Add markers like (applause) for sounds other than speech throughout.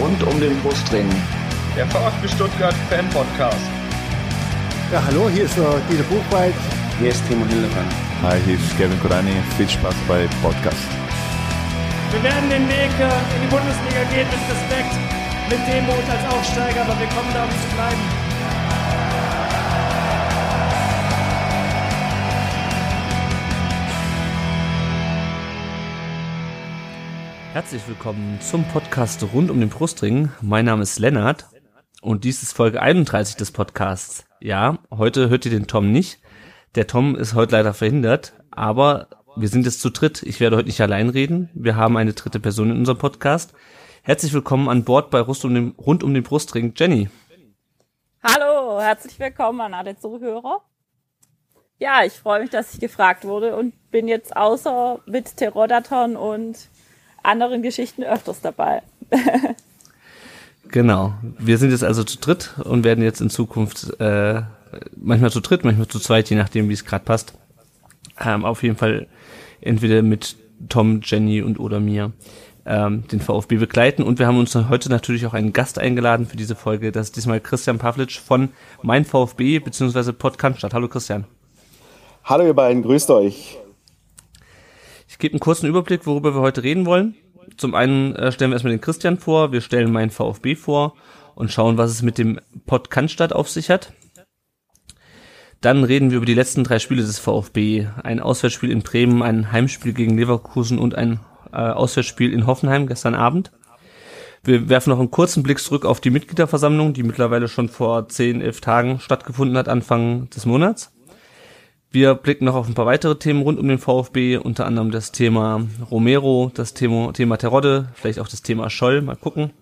rund um den Brustring. Der VfB Stuttgart Fan Podcast. Ja, hallo, hier ist uh, Dieter Buchwald. Hier ist Timo Hildebrand. Hi, hier ist Kevin Kurani. Viel Spaß bei Podcast. Wir werden den Weg äh, in die Bundesliga gehen mit Respekt, mit Demut als Aufsteiger, aber wir kommen da, um zu bleiben. Herzlich willkommen zum Podcast rund um den Brustring. Mein Name ist Lennart und dies ist Folge 31 des Podcasts. Ja, heute hört ihr den Tom nicht. Der Tom ist heute leider verhindert, aber wir sind jetzt zu dritt. Ich werde heute nicht allein reden. Wir haben eine dritte Person in unserem Podcast. Herzlich willkommen an Bord bei Rund um den, rund um den Brustring, Jenny. Hallo, herzlich willkommen an alle Zuhörer. Ja, ich freue mich, dass ich gefragt wurde und bin jetzt außer mit Terrodaton und anderen Geschichten öfters dabei. genau. Wir sind jetzt also zu dritt und werden jetzt in Zukunft äh, manchmal zu dritt, manchmal zu zweit, je nachdem, wie es gerade passt. Ähm, auf jeden Fall entweder mit Tom, Jenny und oder mir ähm, den VfB begleiten. Und wir haben uns heute natürlich auch einen Gast eingeladen für diese Folge. Das ist diesmal Christian Pavlic von Mein VfB bzw. Podcast. Hallo Christian. Hallo ihr beiden, grüßt euch. Ich gebe einen kurzen Überblick, worüber wir heute reden wollen. Zum einen äh, stellen wir erstmal den Christian vor, wir stellen meinen VfB vor und schauen, was es mit dem Pott Cannstatt auf sich hat. Dann reden wir über die letzten drei Spiele des VfB. Ein Auswärtsspiel in Bremen, ein Heimspiel gegen Leverkusen und ein äh, Auswärtsspiel in Hoffenheim gestern Abend. Wir werfen noch einen kurzen Blick zurück auf die Mitgliederversammlung, die mittlerweile schon vor zehn, elf Tagen stattgefunden hat, Anfang des Monats. Wir blicken noch auf ein paar weitere Themen rund um den VfB, unter anderem das Thema Romero, das Thema, Thema Terodde, vielleicht auch das Thema Scholl, mal gucken.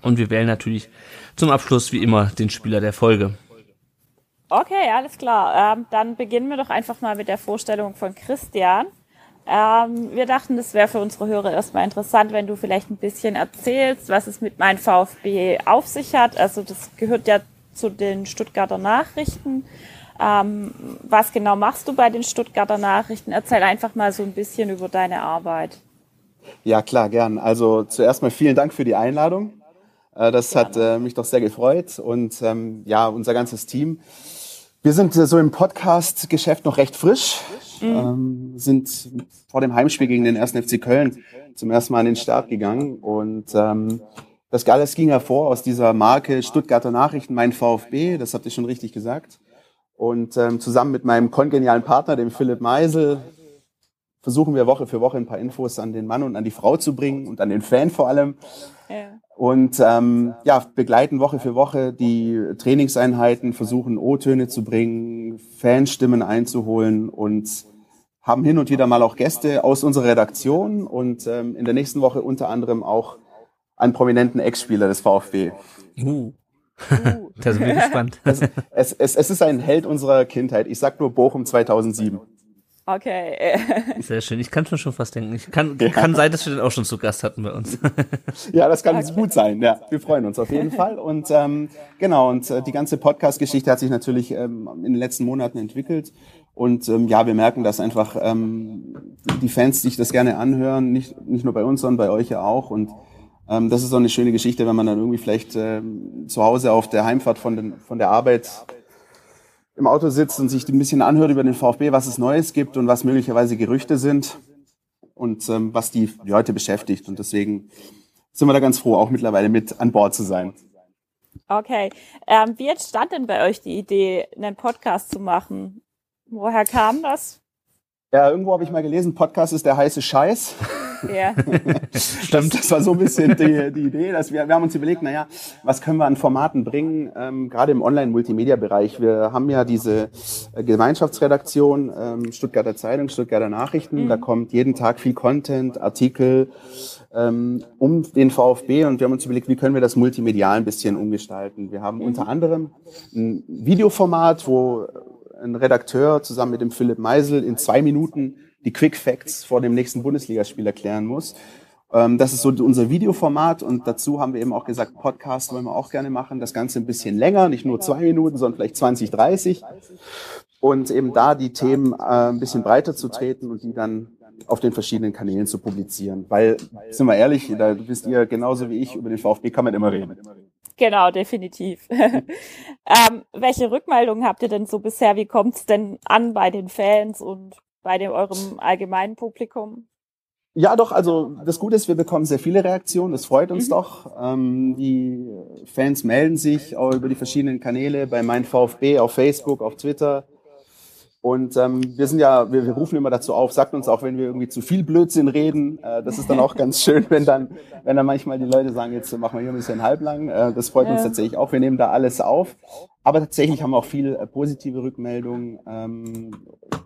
Und wir wählen natürlich zum Abschluss wie immer den Spieler der Folge. Okay, alles klar. Ähm, dann beginnen wir doch einfach mal mit der Vorstellung von Christian. Ähm, wir dachten, das wäre für unsere Hörer erstmal interessant, wenn du vielleicht ein bisschen erzählst, was es mit meinem VfB auf sich hat. Also das gehört ja zu den Stuttgarter Nachrichten. Ähm, was genau machst du bei den Stuttgarter Nachrichten? Erzähl einfach mal so ein bisschen über deine Arbeit. Ja, klar, gern. Also zuerst mal vielen Dank für die Einladung. Äh, das Gerne. hat äh, mich doch sehr gefreut und ähm, ja, unser ganzes Team. Wir sind äh, so im Podcast-Geschäft noch recht frisch, mhm. ähm, sind vor dem Heimspiel gegen den 1. FC Köln zum ersten Mal an den Start gegangen und ähm, das alles ging hervor aus dieser Marke Stuttgarter Nachrichten, mein VfB, das habt ihr schon richtig gesagt. Und ähm, zusammen mit meinem kongenialen Partner, dem Philipp Meisel, versuchen wir Woche für Woche ein paar Infos an den Mann und an die Frau zu bringen und an den Fan vor allem. Ja. Und ähm, ja, begleiten Woche für Woche die Trainingseinheiten, versuchen O-Töne zu bringen, Fanstimmen einzuholen und haben hin und wieder mal auch Gäste aus unserer Redaktion und ähm, in der nächsten Woche unter anderem auch einen prominenten Ex-Spieler des VfB. Uh. Uh. (laughs) da sind wir gespannt. Es, es, es, es ist ein Held unserer Kindheit. Ich sag nur Bochum 2007. Okay. (laughs) Sehr schön. Ich kann schon schon fast denken. Ich kann, ja. kann sein, dass wir den auch schon zu Gast hatten bei uns. (laughs) ja, das kann okay. gut sein. Ja, wir freuen uns auf jeden Fall. Und ähm, genau, und äh, die ganze Podcast-Geschichte hat sich natürlich ähm, in den letzten Monaten entwickelt. Und ähm, ja, wir merken, dass einfach ähm, die Fans sich das gerne anhören, nicht, nicht nur bei uns, sondern bei euch ja auch. Und ähm, das ist so eine schöne Geschichte, wenn man dann irgendwie vielleicht ähm, zu Hause auf der Heimfahrt von, den, von der Arbeit im Auto sitzt und sich ein bisschen anhört über den VfB, was es Neues gibt und was möglicherweise Gerüchte sind und ähm, was die Leute beschäftigt. Und deswegen sind wir da ganz froh, auch mittlerweile mit an Bord zu sein. Okay. Ähm, wie entstand denn bei euch die Idee, einen Podcast zu machen? Woher kam das? Ja, irgendwo habe ich mal gelesen, Podcast ist der heiße Scheiß. (laughs) Ja. (laughs) Stimmt. Das, das, war so ein bisschen die, die Idee, dass wir, wir haben uns überlegt, naja, was können wir an Formaten bringen, ähm, gerade im Online-Multimedia-Bereich. Wir haben ja diese äh, Gemeinschaftsredaktion, ähm, Stuttgarter Zeitung, Stuttgarter Nachrichten, mhm. da kommt jeden Tag viel Content, Artikel ähm, um den VfB und wir haben uns überlegt, wie können wir das multimedial ein bisschen umgestalten. Wir haben mhm. unter anderem ein Videoformat, wo ein Redakteur zusammen mit dem Philipp Meisel in zwei Minuten die Quick Facts vor dem nächsten Bundesligaspiel erklären muss. Ähm, das ist so unser Videoformat und dazu haben wir eben auch gesagt, Podcast wollen wir auch gerne machen. Das Ganze ein bisschen länger, nicht nur zwei Minuten, sondern vielleicht 20, 30. Und eben da die Themen äh, ein bisschen breiter zu treten und die dann auf den verschiedenen Kanälen zu publizieren. Weil, sind wir ehrlich, da wisst ihr genauso wie ich, über den VfB kann man immer reden. Genau, definitiv. (laughs) ähm, welche Rückmeldungen habt ihr denn so bisher? Wie kommt's denn an bei den Fans und bei dem, eurem allgemeinen Publikum? Ja, doch, also das Gute ist, wir bekommen sehr viele Reaktionen, das freut uns mhm. doch. Ähm, die Fans melden sich auch über die verschiedenen Kanäle bei Mein VfB auf Facebook, auf Twitter. Und ähm, wir sind ja, wir, wir rufen immer dazu auf, sagt uns auch, wenn wir irgendwie zu viel Blödsinn reden. Äh, das ist dann auch ganz (laughs) schön, wenn dann, wenn dann manchmal die Leute sagen, jetzt machen wir hier ein bisschen halblang. Äh, das freut ja. uns tatsächlich auch. Wir nehmen da alles auf. Aber tatsächlich haben wir auch viel äh, positive Rückmeldungen. Ähm,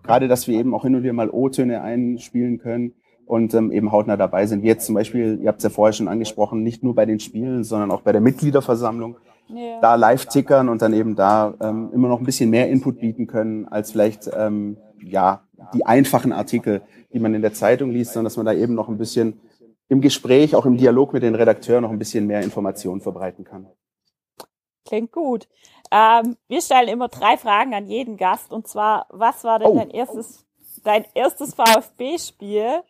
gerade, dass wir eben auch hin und wieder mal O-Töne einspielen können und ähm, eben hautnah dabei sind. Wie jetzt zum Beispiel, ihr habt es ja vorher schon angesprochen, nicht nur bei den Spielen, sondern auch bei der Mitgliederversammlung ja. da live tickern und dann eben da ähm, immer noch ein bisschen mehr Input bieten können, als vielleicht ähm, ja die einfachen Artikel, die man in der Zeitung liest, sondern dass man da eben noch ein bisschen im Gespräch, auch im Dialog mit den Redakteuren noch ein bisschen mehr Informationen verbreiten kann. Klingt gut. Ähm, wir stellen immer drei Fragen an jeden Gast und zwar, was war denn oh. dein erstes, dein erstes VfB-Spiel,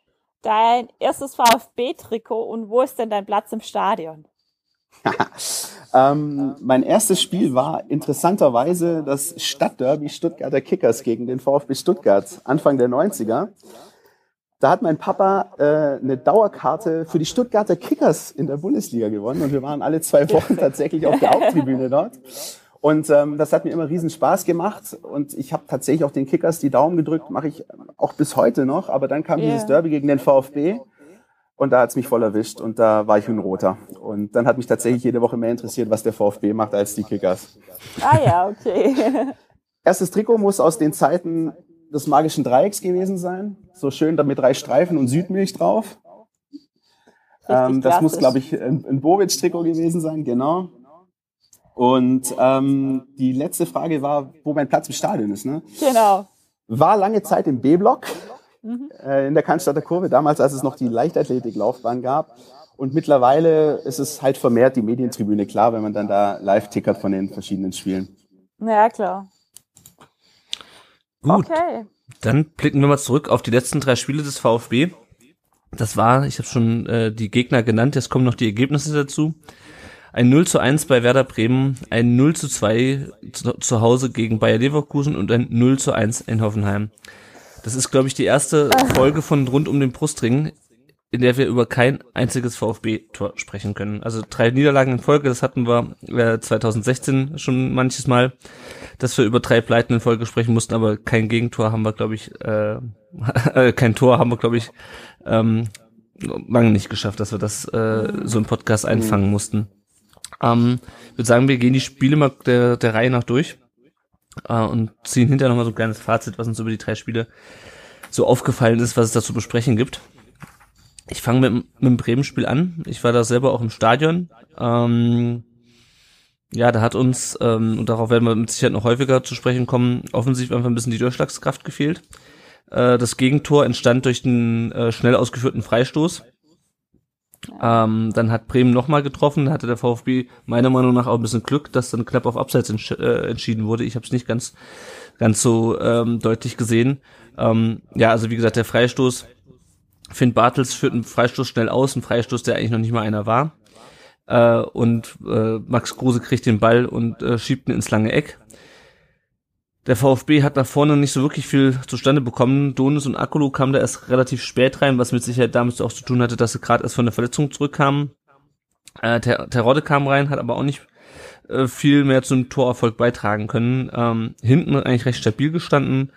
dein erstes VfB-Trikot und wo ist denn dein Platz im Stadion? (laughs) ähm, mein erstes Spiel war interessanterweise das Stadtderby Stuttgarter Kickers gegen den VfB Stuttgart Anfang der 90er. Da hat mein Papa äh, eine Dauerkarte für die Stuttgarter Kickers in der Bundesliga gewonnen und wir waren alle zwei Wochen (laughs) tatsächlich auf der Haupttribüne dort. Und ähm, das hat mir immer riesen Spaß gemacht und ich habe tatsächlich auch den Kickers die Daumen gedrückt, mache ich auch bis heute noch. Aber dann kam yeah. dieses Derby gegen den VfB und da hat's mich voll erwischt und da war ich ein Roter. Und dann hat mich tatsächlich jede Woche mehr interessiert, was der VfB macht als die Kickers. Ah ja, okay. (laughs) Erstes Trikot muss aus den Zeiten des magischen Dreiecks gewesen sein. So schön da mit drei Streifen und Südmilch drauf. Ähm, das muss, glaube ich, ein, ein Bobic-Trikot gewesen sein, genau. Und ähm, die letzte Frage war, wo mein Platz im Stadion ist. Ne? Genau. War lange Zeit im B-Block mhm. äh, in der Cannstatter Kurve, damals, als es noch die Leichtathletiklaufbahn gab. Und mittlerweile ist es halt vermehrt die Medientribüne, klar, wenn man dann da live tickert von den verschiedenen Spielen. Ja, klar. Gut. Okay. Dann blicken wir mal zurück auf die letzten drei Spiele des VfB. Das war, ich habe schon äh, die Gegner genannt, jetzt kommen noch die Ergebnisse dazu. Ein 0 zu 1 bei Werder Bremen, ein 0 zu 2 zu, zu Hause gegen Bayer Leverkusen und ein 0 zu 1 in Hoffenheim. Das ist, glaube ich, die erste Folge von rund um den Brustring, in der wir über kein einziges VfB-Tor sprechen können. Also drei Niederlagen in Folge, das hatten wir äh, 2016 schon manches Mal, dass wir über drei Pleiten in Folge sprechen mussten, aber kein Gegentor haben wir, glaube ich, äh, (laughs) äh, kein Tor haben wir, glaube ich, ähm, lange nicht geschafft, dass wir das äh, so im Podcast einfangen mussten. Ähm, ich würde sagen, wir gehen die Spiele mal der, der Reihe nach durch äh, und ziehen hinterher nochmal so ein kleines Fazit, was uns über die drei Spiele so aufgefallen ist, was es da zu besprechen gibt. Ich fange mit, mit dem Bremen-Spiel an. Ich war da selber auch im Stadion. Ähm, ja, da hat uns, ähm, und darauf werden wir mit Sicherheit noch häufiger zu sprechen kommen, offensiv einfach ein bisschen die Durchschlagskraft gefehlt. Äh, das Gegentor entstand durch den äh, schnell ausgeführten Freistoß. Ähm, dann hat Bremen nochmal getroffen, hatte der VfB meiner Meinung nach auch ein bisschen Glück, dass dann knapp auf Abseits entsch äh, entschieden wurde. Ich habe es nicht ganz, ganz so ähm, deutlich gesehen. Ähm, ja, also wie gesagt, der Freistoß, Finn Bartels führt einen Freistoß schnell aus, ein Freistoß, der eigentlich noch nicht mal einer war. Äh, und äh, Max Kruse kriegt den Ball und äh, schiebt ihn ins lange Eck. Der VfB hat nach vorne nicht so wirklich viel zustande bekommen. Donis und Akulu kamen da erst relativ spät rein, was mit Sicherheit damit auch zu tun hatte, dass sie gerade erst von der Verletzung zurückkamen. Äh, Ter Terodde kam rein, hat aber auch nicht äh, viel mehr zum Torerfolg beitragen können. Ähm, hinten eigentlich recht stabil gestanden,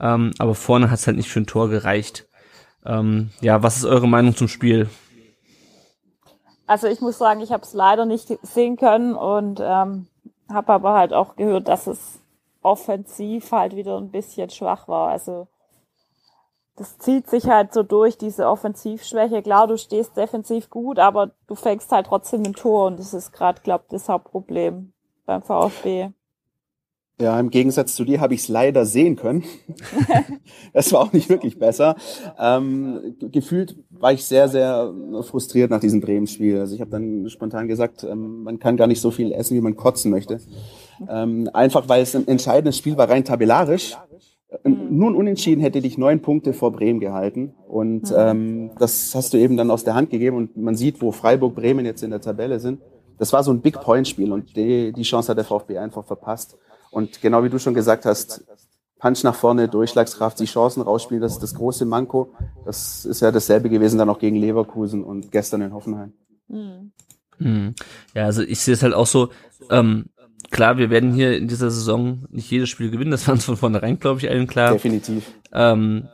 ähm, aber vorne hat es halt nicht für ein Tor gereicht. Ähm, ja, was ist eure Meinung zum Spiel? Also ich muss sagen, ich habe es leider nicht sehen können und ähm, habe aber halt auch gehört, dass es offensiv halt wieder ein bisschen schwach war. Also das zieht sich halt so durch, diese Offensivschwäche. Klar, du stehst defensiv gut, aber du fängst halt trotzdem ein Tor und das ist gerade, glaube ich, das Hauptproblem beim VfB. Ja, im Gegensatz zu dir habe ich es leider sehen können. (laughs) das war auch nicht wirklich besser. Ähm, gefühlt war ich sehr, sehr frustriert nach diesem Bremen-Spiel. Also ich habe dann spontan gesagt, ähm, man kann gar nicht so viel essen, wie man kotzen möchte. Ähm, einfach weil es ein entscheidendes Spiel war, rein tabellarisch. Mhm. Nun unentschieden hätte dich neun Punkte vor Bremen gehalten. Und mhm. ähm, das hast du eben dann aus der Hand gegeben. Und man sieht, wo Freiburg, Bremen jetzt in der Tabelle sind. Das war so ein Big Point Spiel und die, die Chance hat der VfB einfach verpasst. Und genau wie du schon gesagt hast, Punch nach vorne, Durchschlagskraft, die Chancen rausspielen, das ist das große Manko. Das ist ja dasselbe gewesen dann auch gegen Leverkusen und gestern in Hoffenheim. Mhm. Mhm. Ja, also ich sehe es halt auch so, ähm, klar, wir werden hier in dieser Saison nicht jedes Spiel gewinnen, das war uns von vornherein, glaube ich, allen klar. Definitiv. Ähm,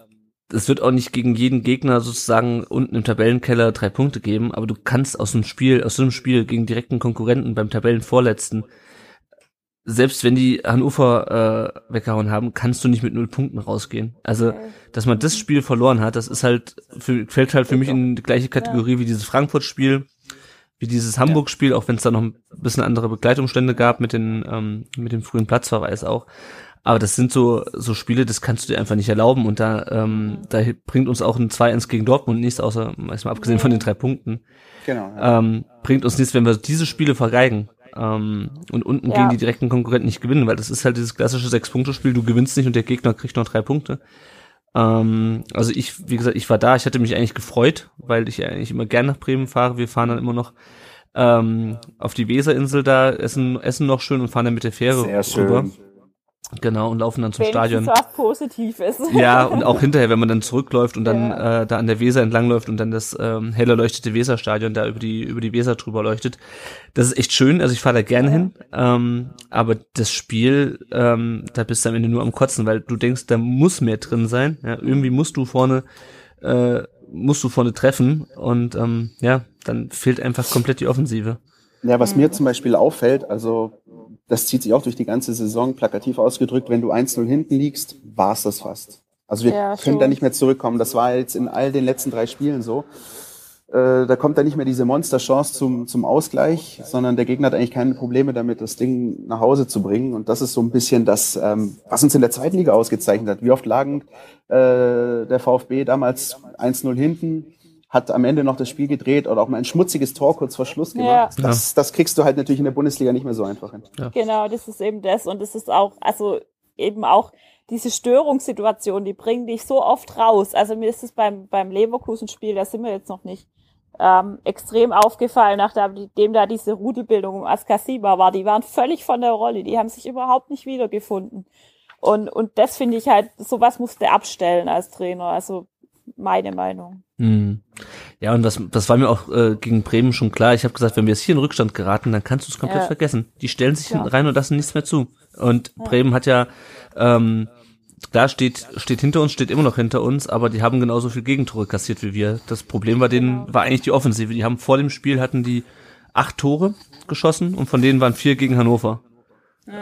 es wird auch nicht gegen jeden Gegner sozusagen unten im Tabellenkeller drei Punkte geben, aber du kannst aus einem Spiel, aus so einem Spiel gegen direkten Konkurrenten beim Tabellenvorletzten, selbst wenn die Hannover äh, weggehauen haben, kannst du nicht mit null Punkten rausgehen. Also, dass man das Spiel verloren hat, das ist halt, für, fällt halt für mich in die gleiche Kategorie wie dieses Frankfurt-Spiel, wie dieses Hamburg-Spiel, auch wenn es da noch ein bisschen andere Begleitumstände gab mit den ähm, mit dem frühen Platzverweis auch. Aber das sind so so Spiele, das kannst du dir einfach nicht erlauben und da ähm, da bringt uns auch ein 2-1 gegen Dortmund nichts, außer erstmal abgesehen von den drei Punkten. Genau. Ja. Ähm, bringt uns nichts, wenn wir diese Spiele vergeigen ähm, und unten ja. gegen die direkten Konkurrenten nicht gewinnen, weil das ist halt dieses klassische Sechs-Punkte-Spiel, du gewinnst nicht und der Gegner kriegt noch drei Punkte. Ähm, also ich, wie gesagt, ich war da, ich hatte mich eigentlich gefreut, weil ich eigentlich immer gern nach Bremen fahre. Wir fahren dann immer noch ähm, auf die Weserinsel da, essen, essen noch schön und fahren dann mit der Fähre Sehr rüber. Schön. Genau, und laufen dann zum Wenigstens Stadion. was Positives. Ja, und auch hinterher, wenn man dann zurückläuft und dann ja. äh, da an der Weser entlangläuft und dann das ähm, hell erleuchtete Weserstadion da über die, über die Weser drüber leuchtet. Das ist echt schön, also ich fahre da gerne ja. hin. Ähm, aber das Spiel, ähm, da bist du am Ende nur am Kotzen, weil du denkst, da muss mehr drin sein. Ja, irgendwie musst du vorne, äh, musst du vorne treffen und ähm, ja, dann fehlt einfach komplett die Offensive. Ja, was mir zum Beispiel auffällt, also das zieht sich auch durch die ganze Saison, plakativ ausgedrückt, wenn du 1-0 hinten liegst, war's das fast. Also wir ja, können da nicht mehr zurückkommen. Das war jetzt in all den letzten drei Spielen so. Äh, da kommt da nicht mehr diese Monsterchance zum, zum Ausgleich, sondern der Gegner hat eigentlich keine Probleme damit, das Ding nach Hause zu bringen. Und das ist so ein bisschen das, ähm, was uns in der zweiten Liga ausgezeichnet hat. Wie oft lagen äh, der VfB damals 1-0 hinten, hat am Ende noch das Spiel gedreht oder auch mal ein schmutziges Tor kurz vor Schluss gemacht. Ja. Das, das kriegst du halt natürlich in der Bundesliga nicht mehr so einfach hin. Ja. Genau, das ist eben das. Und es ist auch, also eben auch diese Störungssituation, die bringen dich so oft raus. Also mir ist es beim, beim Leverkusen-Spiel, da sind wir jetzt noch nicht, ähm, extrem aufgefallen, nachdem da diese Rudelbildung um Askasiba war. Die waren völlig von der Rolle. Die haben sich überhaupt nicht wiedergefunden. Und, und das finde ich halt, sowas musste abstellen als Trainer. Also meine Meinung. Mhm. Ja, und das, das war mir auch äh, gegen Bremen schon klar. Ich habe gesagt, wenn wir jetzt hier in Rückstand geraten, dann kannst du es komplett ja. vergessen. Die stellen sich ja. rein und lassen nichts mehr zu. Und ja. Bremen hat ja, ähm, klar steht, steht hinter uns, steht immer noch hinter uns, aber die haben genauso viel Gegentore kassiert wie wir. Das Problem war denen, genau. war eigentlich die Offensive. Die haben vor dem Spiel hatten die acht Tore geschossen und von denen waren vier gegen Hannover.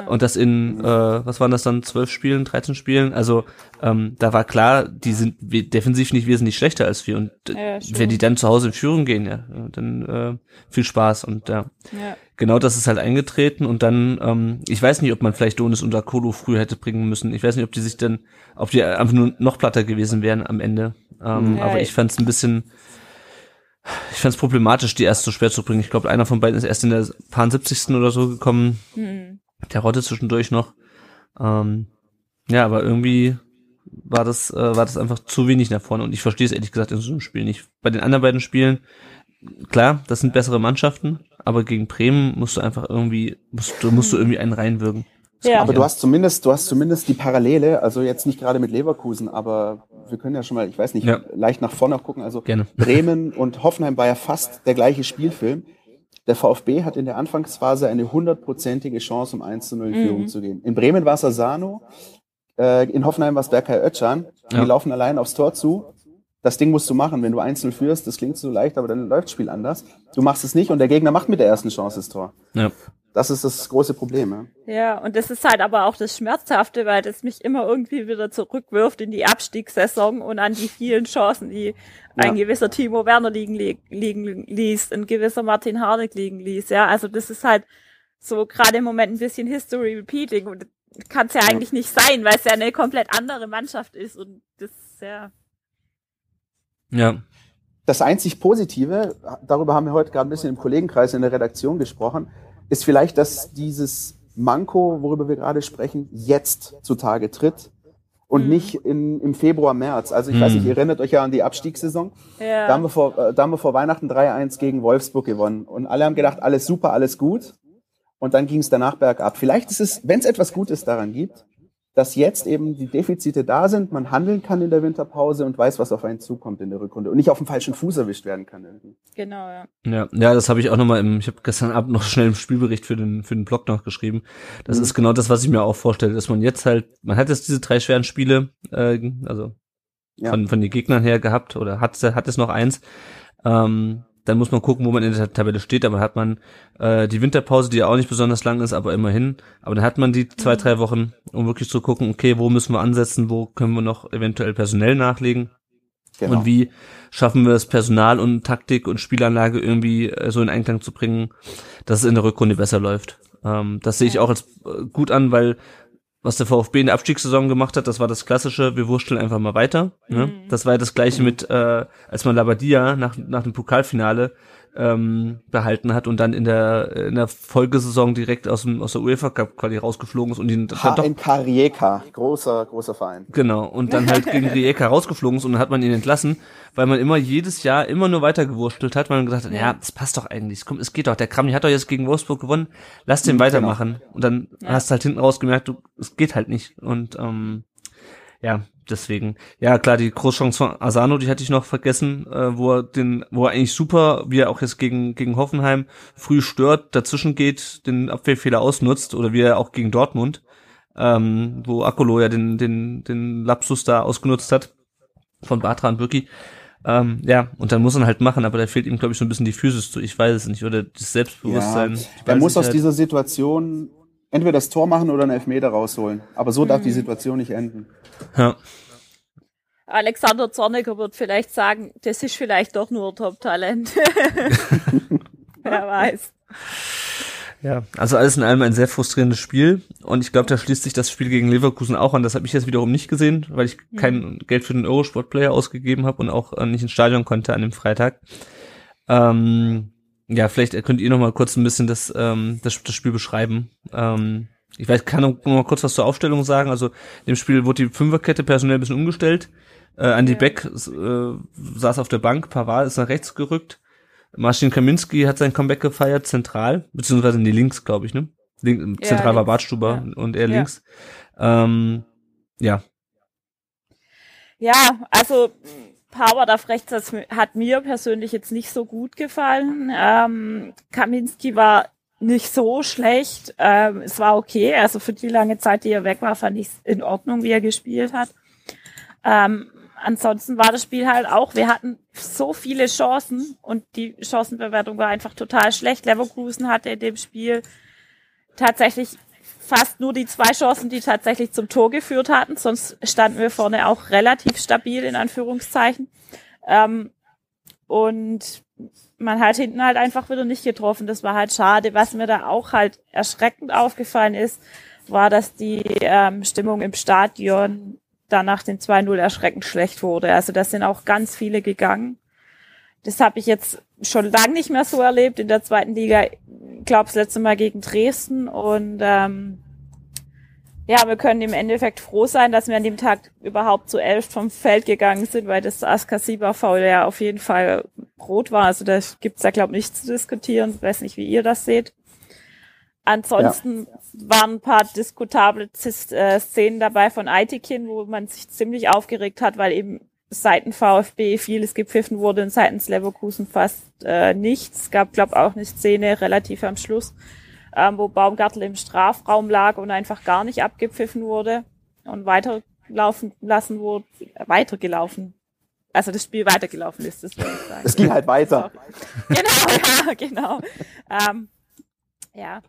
Und das in, äh, was waren das dann, zwölf Spielen, 13 Spielen? Also ähm, da war klar, die sind defensiv nicht wesentlich schlechter als wir. Und ja, wenn die dann zu Hause in Führung gehen, ja, dann äh, viel Spaß. Und ja, ja. genau das ist halt eingetreten. Und dann, ähm, ich weiß nicht, ob man vielleicht Donis und Akolo früher hätte bringen müssen. Ich weiß nicht, ob die sich dann, ob die einfach nur noch platter gewesen wären am Ende. Ähm, aber ich fand es ein bisschen, ich fand es problematisch, die erst so schwer zu bringen. Ich glaube, einer von beiden ist erst in der paar 70. oder so gekommen. Mhm der Rotte zwischendurch noch. Ähm, ja, aber irgendwie war das, äh, war das einfach zu wenig nach vorne und ich verstehe es ehrlich gesagt in so einem Spiel nicht. Bei den anderen beiden Spielen, klar, das sind bessere Mannschaften, aber gegen Bremen musst du einfach irgendwie, musst du, musst du irgendwie einen reinwirken. ja. Aber du hast zumindest, du hast zumindest die Parallele, also jetzt nicht gerade mit Leverkusen, aber wir können ja schon mal, ich weiß nicht, ja. leicht nach vorne gucken. Also Gerne. Bremen und Hoffenheim war ja fast der gleiche Spielfilm. Der VfB hat in der Anfangsphase eine hundertprozentige Chance, um 1 zu 0 in Führung mhm. zu gehen. In Bremen war es Asano, äh, in Hoffenheim war es Berkay Ötchan. Ja. Die laufen allein aufs Tor zu. Das Ding musst du machen. Wenn du 1-0 führst, das klingt so leicht, aber dann läuft das Spiel anders. Du machst es nicht und der Gegner macht mit der ersten Chance das Tor. Ja. Das ist das große Problem. Ja. ja, und das ist halt aber auch das Schmerzhafte, weil das mich immer irgendwie wieder zurückwirft in die Abstiegssaison und an die vielen Chancen, die ja. ein gewisser Timo Werner liegen, liegen ließ, ein gewisser Martin Harnik liegen ließ. Ja, also das ist halt so gerade im Moment ein bisschen History Repeating und kann es ja, ja eigentlich nicht sein, weil es ja eine komplett andere Mannschaft ist und das ja. Ja. Das einzig Positive, darüber haben wir heute gerade ein bisschen im Kollegenkreis in der Redaktion gesprochen, ist vielleicht, dass dieses Manko, worüber wir gerade sprechen, jetzt zutage tritt. und mhm. nicht in, im Februar, März. Also ich mhm. weiß nicht, ihr erinnert euch ja an die Abstiegssaison. Ja. Da, haben wir vor, äh, da haben wir vor Weihnachten 3-1 gegen Wolfsburg gewonnen. Und alle haben gedacht, alles super, alles gut. Und dann ging es danach bergab. Vielleicht ist es, wenn es etwas Gutes daran gibt, dass jetzt eben die Defizite da sind, man handeln kann in der Winterpause und weiß, was auf einen zukommt in der Rückrunde und nicht auf dem falschen Fuß erwischt werden kann. Irgendwie. Genau, ja. Ja, ja das habe ich auch nochmal im, ich habe gestern Abend noch (laughs) schnell im Spielbericht für den, für den Blog noch geschrieben. Das mhm. ist genau das, was ich mir auch vorstelle, dass man jetzt halt, man hat jetzt diese drei schweren Spiele, äh, also ja. von, von den Gegnern her gehabt oder hat, hat es noch eins. Ähm, dann muss man gucken, wo man in der Tabelle steht. Aber hat man äh, die Winterpause, die ja auch nicht besonders lang ist, aber immerhin. Aber dann hat man die zwei, drei Wochen, um wirklich zu gucken, okay, wo müssen wir ansetzen, wo können wir noch eventuell personell nachlegen. Genau. Und wie schaffen wir es, Personal und Taktik und Spielanlage irgendwie äh, so in Einklang zu bringen, dass es in der Rückrunde besser läuft. Ähm, das sehe ich auch als äh, gut an, weil was der VfB in der Abstiegssaison gemacht hat, das war das klassische, wir wursteln einfach mal weiter. Ne? Mhm. Das war ja das gleiche mit, äh, als man Labadia nach, nach dem Pokalfinale ähm, behalten hat und dann in der in der Folgesaison direkt aus dem aus der UEFA Cup Quali rausgeflogen ist und ihn dann doch Rijeka, großer großer Verein. Genau und dann halt (laughs) gegen Rijeka rausgeflogen ist und dann hat man ihn entlassen, weil man immer jedes Jahr immer nur weiter gewurstelt hat, weil man gesagt hat, ja, das passt doch eigentlich, komm, es geht doch, der Kramni hat doch jetzt gegen Wolfsburg gewonnen, lass den mhm, weitermachen genau. und dann ja. hast du halt hinten raus gemerkt, du es geht halt nicht und ähm, ja, deswegen. Ja, klar, die Großchance von Asano, die hatte ich noch vergessen, äh, wo er den, wo er eigentlich super, wie er auch jetzt gegen, gegen Hoffenheim früh stört, dazwischen geht, den Abwehrfehler ausnutzt, oder wie er auch gegen Dortmund, ähm, wo Akolo ja den, den, den Lapsus da ausgenutzt hat, von Batra und Birki. Ähm, ja, und dann muss man halt machen, aber da fehlt ihm, glaube ich, so ein bisschen die Physis zu. Ich weiß es nicht, oder das Selbstbewusstsein. Ja, er muss aus dieser Situation entweder das Tor machen oder einen Elfmeter rausholen. Aber so darf die mhm. Situation nicht enden. Ja. Alexander Zorniger wird vielleicht sagen, das ist vielleicht doch nur Top-Talent. (laughs) Wer weiß. Ja, also alles in allem ein sehr frustrierendes Spiel und ich glaube, da schließt sich das Spiel gegen Leverkusen auch an. Das habe ich jetzt wiederum nicht gesehen, weil ich mhm. kein Geld für den Eurosport-Player ausgegeben habe und auch äh, nicht ins Stadion konnte an dem Freitag. Ähm, ja, vielleicht könnt ihr noch mal kurz ein bisschen das, ähm, das, das Spiel beschreiben. Ähm, ich weiß, kann noch mal kurz was zur Aufstellung sagen. Also im Spiel wurde die Fünferkette personell ein bisschen umgestellt. Äh, Andy ja. Beck äh, saß auf der Bank, Pavard ist nach rechts gerückt. Marcin Kaminski hat sein Comeback gefeiert, zentral, beziehungsweise in die links, glaube ich, ne? Link, ja, zentral war Bartstuber ja. und er links. Ähm, ja. Ja, also Power auf rechts das hat mir persönlich jetzt nicht so gut gefallen. Ähm, Kaminski war nicht so schlecht. Ähm, es war okay. Also für die lange Zeit, die er weg war, fand ich es in Ordnung, wie er gespielt hat. Ähm, ansonsten war das Spiel halt auch, wir hatten so viele Chancen und die Chancenbewertung war einfach total schlecht. Leverkusen hatte in dem Spiel tatsächlich fast nur die zwei Chancen, die tatsächlich zum Tor geführt hatten. Sonst standen wir vorne auch relativ stabil, in Anführungszeichen. Ähm, und man hat hinten halt einfach wieder nicht getroffen. Das war halt schade. Was mir da auch halt erschreckend aufgefallen ist, war, dass die ähm, Stimmung im Stadion danach den 2-0 erschreckend schlecht wurde. Also da sind auch ganz viele gegangen. Das habe ich jetzt schon lange nicht mehr so erlebt in der zweiten Liga. Ich glaube, das letzte Mal gegen Dresden. Und ähm, ja, wir können im Endeffekt froh sein, dass wir an dem Tag überhaupt zu elf vom Feld gegangen sind, weil das Askasiba-Foul ja auf jeden Fall rot war. Also da gibt's ja, glaube ich, nichts zu diskutieren. Ich weiß nicht, wie ihr das seht. Ansonsten ja. waren ein paar diskutable äh, Szenen dabei von Aitikin, wo man sich ziemlich aufgeregt hat, weil eben seiten VfB vieles gepfiffen wurde und seitens Leverkusen fast äh, nichts. Es gab, glaube auch eine Szene relativ am Schluss, ähm, wo Baumgartel im Strafraum lag und einfach gar nicht abgepfiffen wurde und weiterlaufen lassen wurde, weitergelaufen. Also das Spiel weitergelaufen ist, das würde ich sagen. Es ging halt weiter. genau, (laughs) ja, genau. Ähm, ja,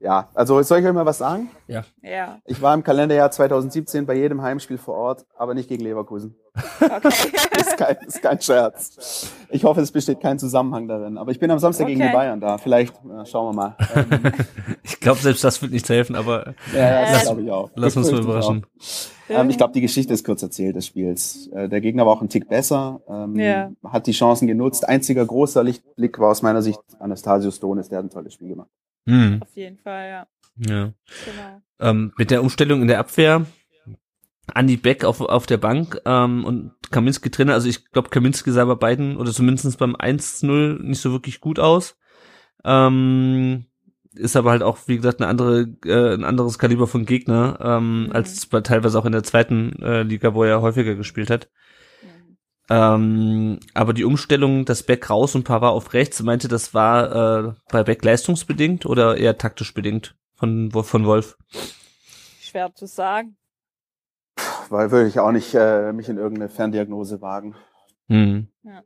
ja, also soll ich euch mal was sagen? Ja. ja. Ich war im Kalenderjahr 2017 bei jedem Heimspiel vor Ort, aber nicht gegen Leverkusen. Okay. (laughs) ist, kein, ist kein Scherz. Ich hoffe, es besteht kein Zusammenhang darin. Aber ich bin am Samstag okay. gegen die Bayern da. Vielleicht ja, schauen wir mal. Ähm, (laughs) ich glaube, selbst das wird nicht helfen, aber ja, das glaube ich auch. Lass uns mal überraschen. Ähm, ich glaube, die Geschichte ist kurz erzählt des Spiels. Äh, der Gegner war auch ein Tick besser, ähm, ja. hat die Chancen genutzt. Einziger großer Lichtblick war aus meiner Sicht Anastasius Donis, der hat ein tolles Spiel gemacht. Hm. Auf jeden Fall, ja. Ja. Genau. Ähm, mit der Umstellung in der Abwehr, Andi Beck auf, auf der Bank ähm, und Kaminski Trainer. Also ich glaube, Kaminski sah bei beiden oder zumindest beim 1-0 nicht so wirklich gut aus. Ähm, ist aber halt auch, wie gesagt, eine andere, äh, ein anderes Kaliber von Gegner, ähm, mhm. als teilweise auch in der zweiten äh, Liga, wo er häufiger gespielt hat. Mhm. Ähm, aber die Umstellung, das Beck raus und Pavard auf rechts, meinte, das war äh, bei Beck leistungsbedingt oder eher taktisch bedingt von, von Wolf? Schwer zu sagen. Weil würde ich auch nicht äh, mich in irgendeine Ferndiagnose wagen. Hm. Ja.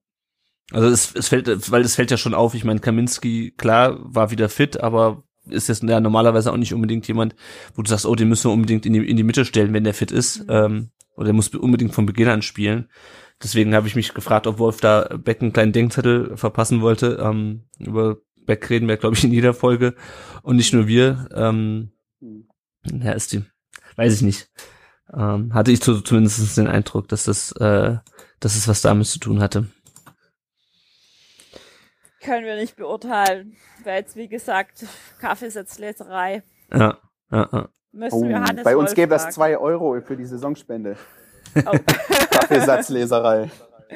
Also es, es fällt, weil es fällt ja schon auf, ich meine, Kaminski, klar, war wieder fit, aber ist jetzt ja normalerweise auch nicht unbedingt jemand, wo du sagst, oh, den müssen wir unbedingt in die, in die Mitte stellen, wenn der fit ist. Mhm. Ähm, oder der muss unbedingt von Beginn an spielen. Deswegen habe ich mich gefragt, ob Wolf da Beck einen kleinen Denkzettel verpassen wollte. Ähm, über Beck reden wir, glaube ich, in jeder Folge. Und nicht nur wir. Ähm, mhm. ja, ist die, weiß ich nicht. Ähm, hatte ich zu, zumindest den Eindruck, dass das, äh, dass es was damit zu tun hatte. Können wir nicht beurteilen. Wäre jetzt, wie gesagt, Kaffeesatzleserei. Ja, ja, ja. Müssen oh, wir Hannes bei uns gäbe das zwei Euro für die Saisonspende. Oh. (laughs) Kaffeesatzleserei.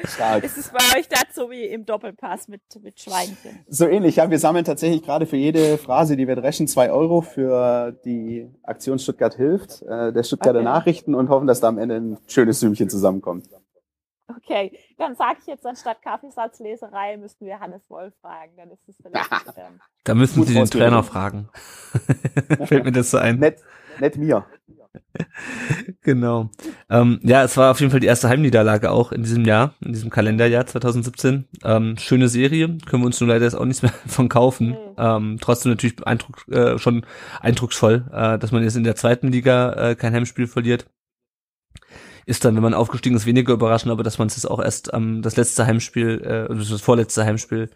Stark. Ist es bei euch das so wie im Doppelpass mit, mit Schweinchen? So ähnlich, ja. Wir sammeln tatsächlich gerade für jede Phrase, die wir dreschen, zwei Euro für die Aktion Stuttgart hilft, äh, der Stuttgarter okay. Nachrichten und hoffen, dass da am Ende ein schönes Sümmchen zusammenkommt. Okay, dann sage ich jetzt anstatt Kaffeesatzleserei müssten wir Hannes Wolf fragen, dann ist es vielleicht. (laughs) Ähm, da müssen Sie den Trainer fragen. (laughs) Fällt mir das so ein. Nicht, nicht mir. (laughs) genau. Ähm, ja, es war auf jeden Fall die erste Heimniederlage auch in diesem Jahr, in diesem Kalenderjahr 2017. Ähm, schöne Serie, können wir uns nur leider jetzt auch nichts mehr (laughs) von kaufen. Mhm. Ähm, trotzdem natürlich Eindruck, äh, schon eindrucksvoll, äh, dass man jetzt in der zweiten Liga äh, kein Heimspiel verliert. Ist dann, wenn man aufgestiegen ist, weniger überraschend, aber dass man es jetzt auch erst ähm, das letzte Heimspiel, äh, das vorletzte Heimspiel,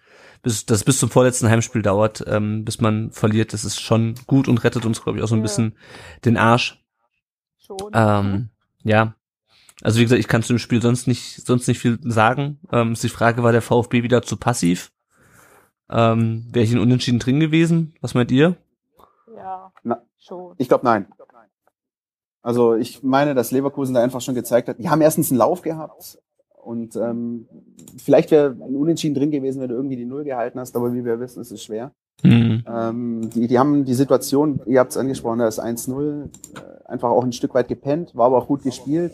bis das bis zum vorletzten Heimspiel dauert, ähm, bis man verliert, das ist schon gut und rettet uns, glaube ich, auch so ein ja. bisschen den Arsch schon. Ähm, ja. Also wie gesagt, ich kann zu dem Spiel sonst nicht, sonst nicht viel sagen. Ähm, ist die Frage, war der VfB wieder zu passiv? Ähm, Wäre ich in Unentschieden drin gewesen? Was meint ihr? Ja, Na, schon. Ich glaube nein. Also ich meine, dass Leverkusen da einfach schon gezeigt hat, die haben erstens einen Lauf gehabt und ähm, vielleicht wäre ein Unentschieden drin gewesen, wenn du irgendwie die Null gehalten hast, aber wie wir wissen, ist es schwer. Mhm. Ähm, die, die haben die Situation, ihr habt es angesprochen, da ist 1-0, äh, einfach auch ein Stück weit gepennt, war aber auch gut gespielt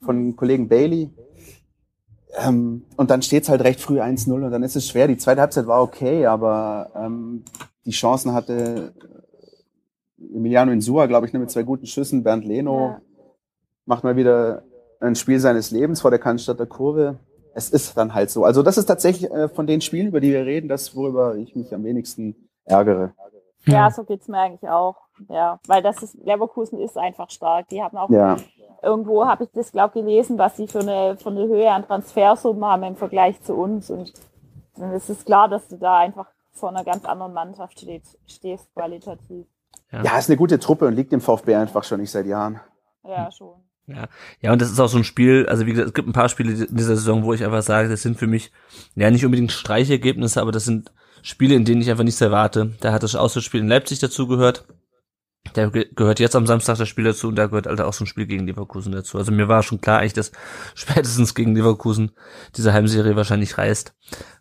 von Kollegen Bailey. Ähm, und dann steht es halt recht früh 1-0 und dann ist es schwer. Die zweite Halbzeit war okay, aber ähm, die Chancen hatte Emiliano Insua, glaube ich, ne, mit zwei guten Schüssen. Bernd Leno ja. macht mal wieder ein Spiel seines Lebens vor der Cannstatter Kurve. Es ist dann halt so. Also das ist tatsächlich äh, von den Spielen, über die wir reden, das, worüber ich mich am wenigsten ärgere. Ja, so geht's mir eigentlich auch. Ja, weil das ist, Leverkusen ist einfach stark. Die haben auch, ja. irgendwo habe ich das, glaube gelesen, was sie für eine, für eine Höhe an Transfersummen haben im Vergleich zu uns. Und dann ist es klar, dass du da einfach vor einer ganz anderen Mannschaft steht, stehst, qualitativ. Ja. ja, ist eine gute Truppe und liegt im VfB einfach schon nicht seit Jahren. Ja, schon. Ja, ja, und das ist auch so ein Spiel, also wie gesagt, es gibt ein paar Spiele in dieser Saison, wo ich einfach sage, das sind für mich, ja, nicht unbedingt Streichergebnisse, aber das sind Spiele, in denen ich einfach nichts erwarte. Da hat das Auswärtsspiel in Leipzig dazugehört. Da gehört jetzt am Samstag das Spiel dazu und da gehört halt auch so ein Spiel gegen Leverkusen dazu. Also mir war schon klar eigentlich, dass (laughs) spätestens gegen Leverkusen diese Heimserie wahrscheinlich reißt.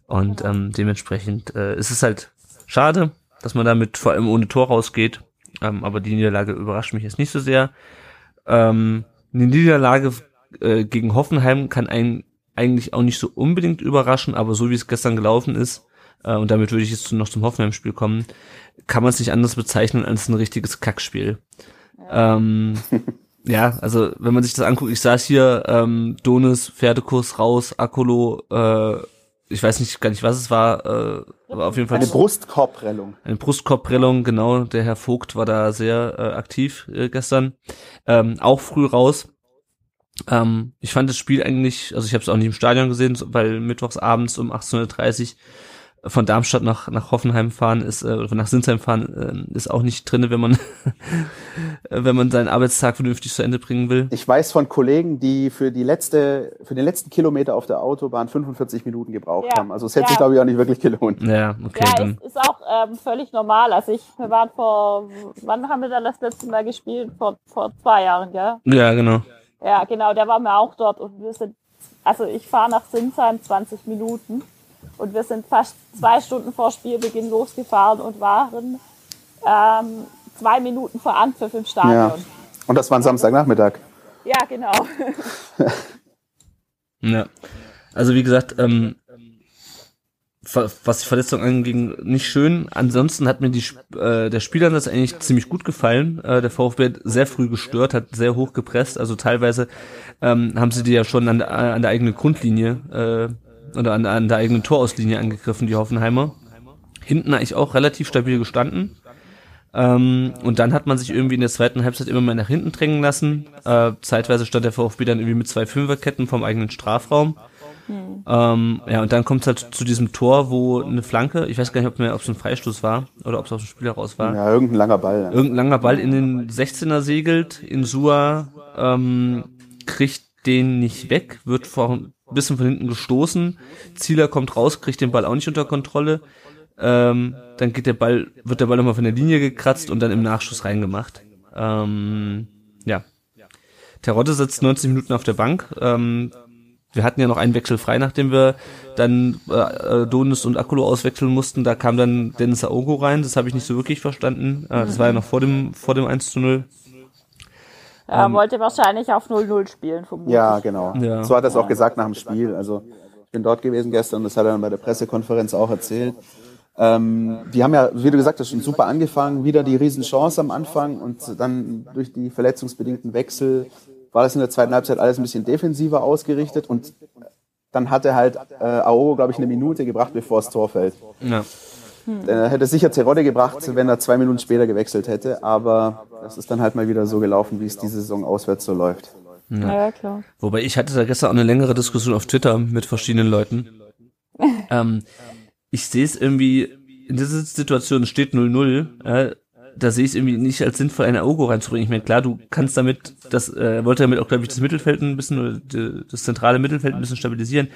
Und ähm, dementsprechend äh, ist es halt schade, dass man damit vor allem ohne Tor rausgeht. Ähm, aber die Niederlage überrascht mich jetzt nicht so sehr. Ähm, eine Niederlage äh, gegen Hoffenheim kann einen eigentlich auch nicht so unbedingt überraschen, aber so wie es gestern gelaufen ist, äh, und damit würde ich jetzt noch zum Hoffenheim-Spiel kommen, kann man es nicht anders bezeichnen als ein richtiges Kackspiel. Ja. Ähm, (laughs) ja, also wenn man sich das anguckt, ich saß hier, ähm, Donis, Pferdekurs raus, Akolo, äh, ich weiß nicht gar nicht, was es war, äh, aber auf jeden Fall. Eine Brustkorbprellung. Eine Brustkorbprellung, genau. Der Herr Vogt war da sehr äh, aktiv äh, gestern. Ähm, auch früh raus. Ähm, ich fand das Spiel eigentlich, also ich habe es auch nicht im Stadion gesehen, weil mittwochs abends um 18.30 Uhr von Darmstadt nach, nach Hoffenheim fahren ist, äh, oder nach Sinsheim fahren, äh, ist auch nicht drinne, wenn man, (laughs) wenn man seinen Arbeitstag vernünftig zu Ende bringen will. Ich weiß von Kollegen, die für die letzte, für den letzten Kilometer auf der Autobahn 45 Minuten gebraucht ja. haben. Also es hätte ja. sich, glaube ich, auch nicht wirklich gelohnt. Ja, okay. Ja, dann. Ist, ist auch ähm, völlig normal. Also ich, wir waren vor, wann haben wir da das letzte Mal gespielt? Vor, vor zwei Jahren, gell? Ja, genau. Ja, genau, der war mir auch dort und wir sind, also ich fahre nach Sinsheim 20 Minuten und wir sind fast zwei Stunden vor Spielbeginn losgefahren und waren ähm, zwei Minuten vor Anpfiff im Stadion. Ja. Und das war ein Samstagnachmittag. Ja, genau. (laughs) Ja. Also wie gesagt, ähm, was die Verletzung anging, nicht schön. Ansonsten hat mir die, äh, der Spielansatz eigentlich ziemlich gut gefallen. Äh, der VfB hat sehr früh gestört, hat sehr hoch gepresst. Also teilweise ähm, haben sie die ja schon an der, an der eigenen Grundlinie äh, oder an, der- an der eigenen Torauslinie angegriffen, die Hoffenheimer. Hinten eigentlich auch relativ stabil gestanden. Ähm, und dann hat man sich irgendwie in der zweiten Halbzeit immer mehr nach hinten drängen lassen. Äh, zeitweise stand der VfB dann irgendwie mit zwei Fünferketten vom eigenen Strafraum. Ähm, ja, und dann kommt es halt zu diesem Tor, wo eine Flanke, ich weiß gar nicht, ob es ein Freistoß war oder ob es aus dem Spiel heraus war. Ja, irgendein langer Ball. Irgendein langer Ball in den 16er segelt, Insua ähm, kriegt den nicht weg, wird vor, bisschen von hinten gestoßen, Zieler kommt raus, kriegt den Ball auch nicht unter Kontrolle, ähm, dann geht der Ball, wird der Ball nochmal von der Linie gekratzt und dann im Nachschuss reingemacht. Ähm, ja. Terodde sitzt 90 Minuten auf der Bank. Ähm, wir hatten ja noch einen Wechsel frei, nachdem wir dann äh, äh, Donis und Akulo auswechseln mussten. Da kam dann Dennis Aogo rein. Das habe ich nicht so wirklich verstanden. Äh, das war ja noch vor dem vor dem 1 zu 0. Er wollte wahrscheinlich auf 0-0 spielen, vermutlich. Ja, genau. Ja. So hat er es auch gesagt nach dem Spiel. Also ich bin dort gewesen gestern, das hat er dann bei der Pressekonferenz auch erzählt. Ähm, die haben ja, wie du gesagt hast, schon super angefangen, wieder die Riesenchance am Anfang und dann durch die verletzungsbedingten Wechsel war das in der zweiten Halbzeit alles ein bisschen defensiver ausgerichtet und dann hatte halt äh, Aogo, glaube ich, eine Minute gebracht, bevor das Tor fällt. Ja. Er hätte sicher Terodde gebracht, wenn er zwei Minuten später gewechselt hätte, aber das ist dann halt mal wieder so gelaufen, wie es diese Saison auswärts so läuft. Ja, klar. Wobei ich hatte da gestern auch eine längere Diskussion auf Twitter mit verschiedenen Leuten. (laughs) ähm, ich sehe es irgendwie, in dieser Situation steht 0-0, äh, da sehe ich es irgendwie nicht als sinnvoll, eine Augo reinzubringen. Ich meine, klar, du kannst damit, das äh, wollte damit auch, glaube ich, das Mittelfeld ein bisschen, oder die, das zentrale Mittelfeld ein bisschen stabilisieren.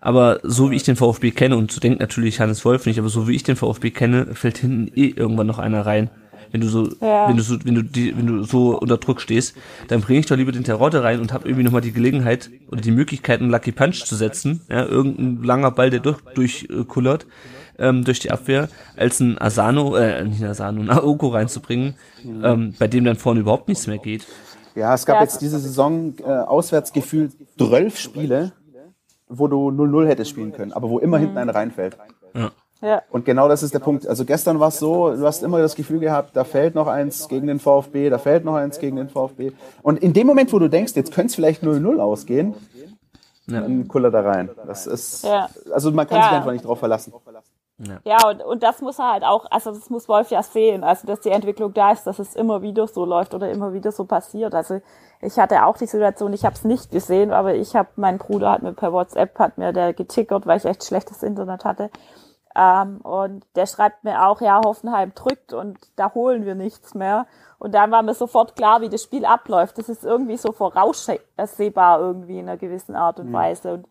Aber so wie ich den VfB kenne, und so denkt natürlich Hannes Wolf nicht, aber so wie ich den VfB kenne, fällt hinten eh irgendwann noch einer rein. Wenn du so, Ja. wenn du so, wenn du die, wenn du so unter Druck stehst, dann bringe ich doch lieber den Terodde rein und habe irgendwie nochmal die Gelegenheit oder die Möglichkeit, einen Lucky Punch zu setzen. Ja, irgendein langer Ball, der durch, durchkullert, ähm, durch die Abwehr, als ein Asano, äh, nicht ein Asano, ein Aoko reinzubringen, ähm, bei dem dann vorne überhaupt nichts mehr geht. Ja, es gab Ja, jetzt diese Saison äh, auswärts gefühlt 12 Spiele, wo du 0-0 hättest spielen können, aber wo immer hinten einer reinfällt. Ja. Und genau das ist der Punkt. Also gestern war es so, du hast immer das Gefühl gehabt, da fällt noch eins gegen den VfB, da fällt noch eins gegen den VfB. Und in dem Moment, wo du denkst, jetzt könnte es vielleicht 0-0 ausgehen, Ja. dann kullert er rein. Das ist, Ja. also man kann Ja. sich einfach nicht drauf verlassen. Ja, und, und das muss er halt auch, also das muss Wolf ja sehen, also dass die Entwicklung da ist, dass es immer wieder so läuft oder immer wieder so passiert. Also ich hatte auch die Situation, ich habe es nicht gesehen, aber ich habe, mein Bruder hat mir per WhatsApp, hat mir der getickert, weil ich echt schlechtes Internet hatte. Ähm, und der schreibt mir auch, ja, Hoffenheim drückt und da holen wir nichts mehr. Und dann war mir sofort klar, wie das Spiel abläuft. Das ist irgendwie so voraussehbar irgendwie in einer gewissen Art und Weise. Und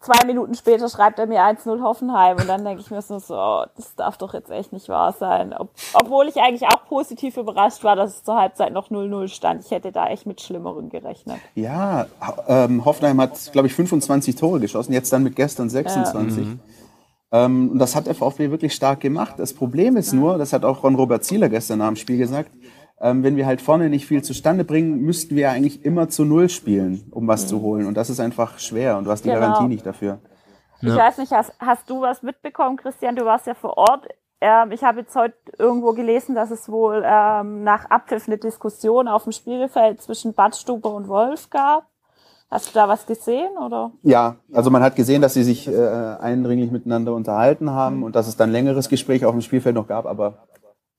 zwei Minuten später schreibt er mir 1-0 Hoffenheim und dann denke ich mir so, so, oh, das darf doch jetzt echt nicht wahr sein. Ob, obwohl ich eigentlich auch positiv überrascht war, dass es zur Halbzeit noch 0-0 stand. Ich hätte da echt mit Schlimmeren gerechnet. Ja, ähm, Hoffenheim hat, glaube ich, 25 Tore geschossen, jetzt dann mit gestern 26. Ähm, und das hat der VfB wirklich stark gemacht. Das Problem ist nur, das hat auch Ron-Robert Zieler gestern nach dem Spiel gesagt, ähm, wenn wir halt vorne nicht viel zustande bringen, müssten wir ja eigentlich immer zu Null spielen, um was zu holen. Und das ist einfach schwer und du hast die Genau. Garantie nicht dafür. Ich weiß nicht, hast, hast du was mitbekommen, Christian? Du warst ja vor Ort. Ähm, ich habe jetzt heute irgendwo gelesen, dass es wohl ähm, nach Abpfiff eine Diskussion auf dem Spielfeld zwischen Badstuber und Wolf gab. Hast du da was gesehen oder? Ja, also man hat gesehen, dass sie sich äh, eindringlich miteinander unterhalten haben und dass es dann längeres Gespräch auf dem Spielfeld noch gab, aber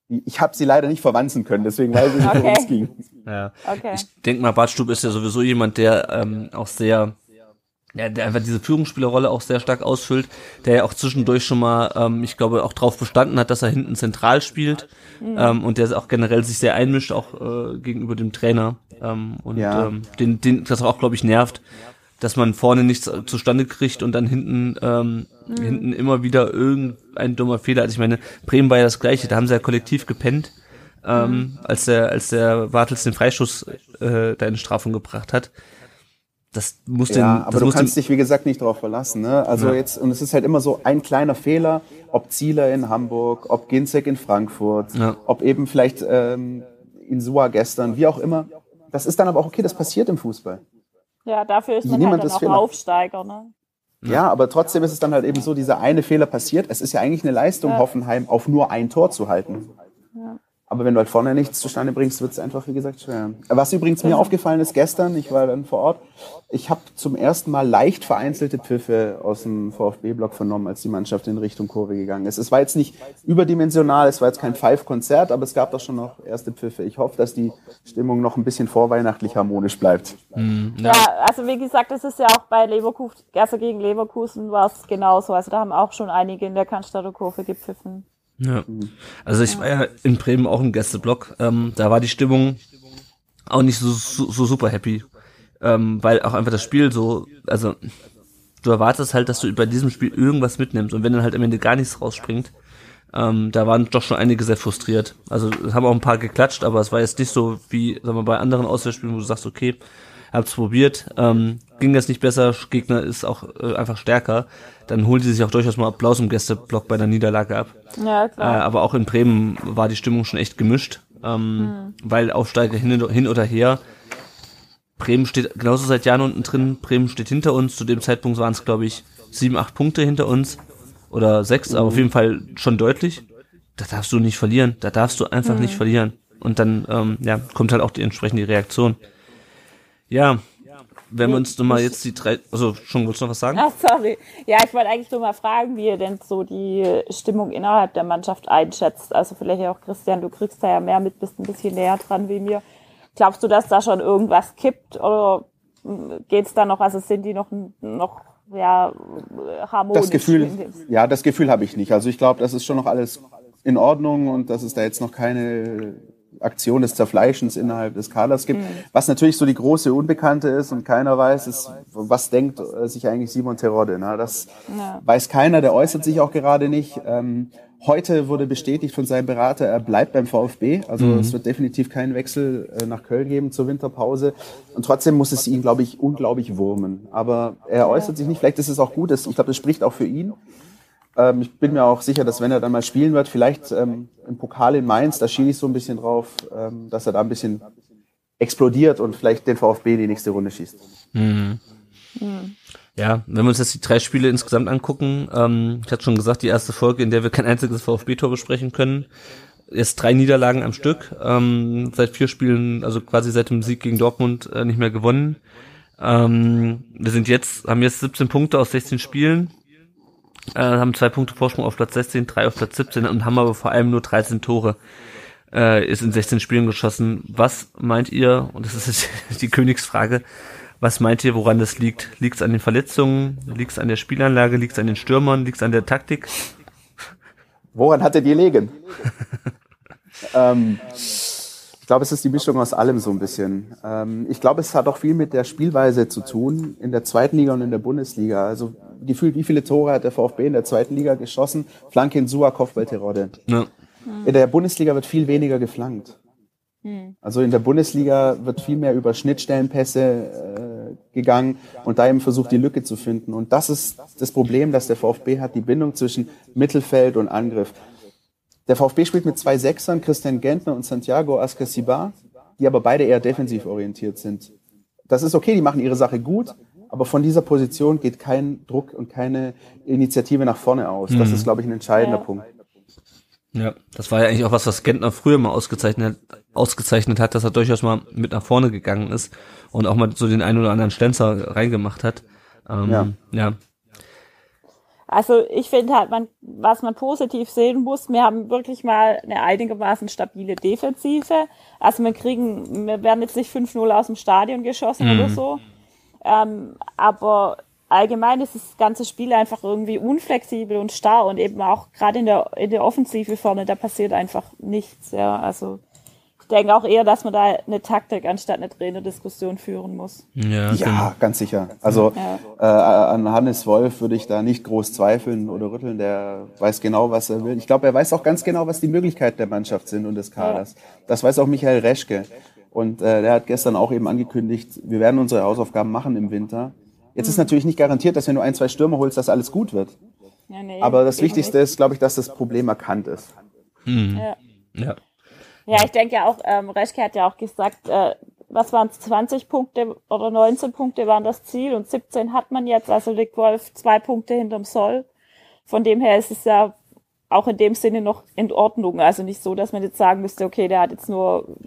ich habe sie leider nicht verwanzen können, deswegen weiß ich nicht, worum es ging. Ja. Okay. Ich denke mal, Bartstube ist ja sowieso jemand, der ähm, auch sehr, ja, der einfach diese Führungsspielerrolle auch sehr stark ausfüllt, der ja auch zwischendurch schon mal, ähm, ich glaube, auch drauf bestanden hat, dass er hinten zentral spielt ähm, und der auch generell sich sehr einmischt, auch äh, gegenüber dem Trainer ähm, und Ja. ähm, den, den das auch, glaube ich, nervt, dass man vorne nichts zustande kriegt und dann hinten ähm, hinten immer wieder irgendein dummer Fehler. Also ich meine, Bremen war ja das Gleiche, da haben sie ja kollektiv gepennt. ähm, mhm. als der, als der Bartels den Freischuss äh, da in Strafung gebracht hat. Das muss den, ja, aber das du muss kannst dich, wie gesagt, nicht darauf verlassen. Ne? Also ja. jetzt, und es ist halt immer so ein kleiner Fehler, ob Zieler in Hamburg, ob Ginzek in Frankfurt, ja. ob eben vielleicht ähm, Insua gestern, wie auch immer. Das ist dann aber auch okay, das passiert im Fußball. Ja, dafür ist man halt dann auch Fehler. Aufsteiger. Ne? Ja, aber trotzdem ist es dann halt eben so, dieser eine Fehler passiert. Es ist ja eigentlich eine Leistung, ja. Hoffenheim auf nur ein Tor zu halten. Ja. Aber wenn du halt vorne nichts zustande bringst, wird es einfach, wie gesagt, schwer. Was übrigens mir aufgefallen ist gestern, ich war dann vor Ort, ich habe zum ersten Mal leicht vereinzelte Pfiffe aus dem VfB-Block vernommen, als die Mannschaft in Richtung Kurve gegangen ist. Es war jetzt nicht überdimensional, es war jetzt kein Five-Konzert, aber es gab doch schon noch erste Pfiffe. Ich hoffe, dass die Stimmung noch ein bisschen vorweihnachtlich harmonisch bleibt. Mhm, ja. ja. also wie gesagt, das ist ja auch bei Leverkusen, also gegen Leverkusen war es genauso. Also da haben auch schon einige in der Cannstatter Kurve gepfiffen. Ja. Also ich war ja in Bremen auch im Gästeblock. Ähm, da war die Stimmung auch nicht so, so, so super happy. Ähm, weil auch einfach das Spiel so, also du erwartest halt, dass du bei diesem Spiel irgendwas mitnimmst und wenn dann halt am Ende gar nichts rausspringt, ähm, da waren doch schon einige sehr frustriert. Also es haben auch ein paar geklatscht, aber es war jetzt nicht so wie, sagen wir, bei anderen Auswärtsspielen, wo du sagst, okay, hab's probiert, ähm, ging das nicht besser, Gegner ist auch äh, einfach stärker, dann holen die sich auch durchaus mal Applaus im Gästeblock bei der Niederlage ab. Ja, klar. Äh, aber auch in Bremen war die Stimmung schon echt gemischt, ähm, mhm. weil Aufsteiger hin, hin oder her. Bremen steht genauso seit Jahren unten drin, Bremen steht hinter uns, zu dem Zeitpunkt waren es, glaube ich, sieben, acht Punkte hinter uns oder sechs, mhm. aber auf jeden Fall schon deutlich. Da darfst du nicht verlieren, da darfst du einfach mhm. nicht verlieren. Und dann ähm, ja, kommt halt auch die entsprechende Reaktion. Ja, wenn wir uns nochmal jetzt die drei, also schon, wolltest du noch was sagen? Ach, sorry. Ja, ich wollte eigentlich nur mal fragen, wie ihr denn so die Stimmung innerhalb der Mannschaft einschätzt. Also vielleicht auch Christian, du kriegst da ja mehr mit, bist ein bisschen näher dran wie mir. Glaubst du, dass da schon irgendwas kippt oder geht's da noch, also sind die noch, noch ja, harmonisch? Das Gefühl, ja, das Gefühl habe ich nicht. Also ich glaube, das ist schon noch alles in Ordnung und dass es da jetzt noch keine Aktion des Zerfleischens innerhalb des Kaders gibt. Mhm. Was natürlich so die große Unbekannte ist und keiner weiß, ist, was denkt äh, sich eigentlich Simon Terodde. Ne? Das ja. weiß keiner, der äußert sich auch gerade nicht. Ähm, heute wurde bestätigt von seinem Berater, er bleibt beim VfB. Also mhm. es wird definitiv keinen Wechsel äh, nach Köln geben zur Winterpause. Und trotzdem muss es ihn, glaube ich, unglaublich wurmen. Aber er äußert sich nicht. Vielleicht ist es auch gut. Ich glaube, das spricht auch für ihn. Ähm, ich bin mir auch sicher, dass wenn er dann mal spielen wird, vielleicht ähm, im Pokal in Mainz, da schiele ich so ein bisschen drauf, ähm, dass er da ein bisschen explodiert und vielleicht den VfB in die nächste Runde schießt. Mhm. Mhm. Ja, wenn wir uns jetzt die drei Spiele insgesamt angucken, ähm, ich hatte schon gesagt, die erste Folge, in der wir kein einziges VfB-Tor besprechen können, ist drei Niederlagen am Stück, ähm, seit vier Spielen, also quasi seit dem Sieg gegen Dortmund äh, nicht mehr gewonnen. Ähm, wir sind jetzt, haben jetzt 17 Punkte aus 16 Spielen, äh, haben zwei Punkte Vorsprung auf Platz 16, drei auf Platz 17 und haben aber vor allem nur 13 Tore. Äh, ist in 16 Spielen geschossen. Was meint ihr, und das ist (laughs) die Königsfrage, was meint ihr, woran das liegt? Liegt es an den Verletzungen? Liegt es an der Spielanlage? Liegt es an den Stürmern? Liegt es an der Taktik? Woran hat er die legen? (laughs) ähm, ich glaube, es ist die Mischung aus allem so ein bisschen. Ähm, ich glaube, es hat auch viel mit der Spielweise zu tun in der zweiten Liga und in der Bundesliga. Also gefühlt, wie viele Tore hat der VfB in der zweiten Liga geschossen? Flanke in Sua, Kopfball Terodde. Ja. In der Bundesliga wird viel weniger geflankt. Hm. Also in der Bundesliga wird viel mehr über Schnittstellenpässe äh, gegangen und da eben versucht, die Lücke zu finden. Und das ist das Problem, dass der VfB hat, die Bindung zwischen Mittelfeld und Angriff. Der VfB spielt mit zwei Sechsern, Christian Gentner und Santiago Ascasibar, die aber beide eher defensiv orientiert sind. Das ist okay, die machen ihre Sache gut, aber von dieser Position geht kein Druck und keine Initiative nach vorne aus. Das mhm. ist, glaube ich, ein entscheidender ja. Punkt. Ja, das war ja eigentlich auch was, was Gentner früher mal ausgezeichnet, ausgezeichnet hat, dass er durchaus mal mit nach vorne gegangen ist und auch mal so den einen oder anderen Stenzer reingemacht hat. Ähm, ja. ja. Also ich finde halt, man, was man positiv sehen muss, wir haben wirklich mal eine einigermaßen stabile Defensive. Also wir kriegen, wir werden jetzt nicht 5-0 aus dem Stadion geschossen mhm. oder so. Ähm, aber allgemein ist das ganze Spiel einfach irgendwie unflexibel und starr und eben auch gerade in der, in der Offensive vorne, da passiert einfach nichts, ja, also denke auch eher, dass man da eine Taktik anstatt eine Trainerdiskussion führen muss. Ja, Ja, genau. ganz sicher. Also Ja. äh, an Hannes Wolf würde ich da nicht groß zweifeln oder rütteln. Der weiß genau, was er will. Ich glaube, er weiß auch ganz genau, was die Möglichkeiten der Mannschaft sind und des Kaders. Das weiß auch Michael Reschke. Und äh, der hat gestern auch eben angekündigt, wir werden unsere Hausaufgaben machen im Winter. Jetzt ist natürlich nicht garantiert, dass wenn du ein, zwei Stürmer holst, dass alles gut wird. Ja, nee, Aber das Wichtigste ist, glaube ich, dass das Problem erkannt ist. nicht. Ja. Ja. Ja, ich denke ja auch, ähm, Reschke hat ja auch gesagt, äh, was waren es, 20 Punkte oder 19 Punkte waren das Ziel und 17 hat man jetzt, also liegt Wolf zwei Punkte hinterm Soll. Von dem her ist es ja auch in dem Sinne noch in Ordnung. Also nicht so, dass man jetzt sagen müsste, okay, der hat jetzt nur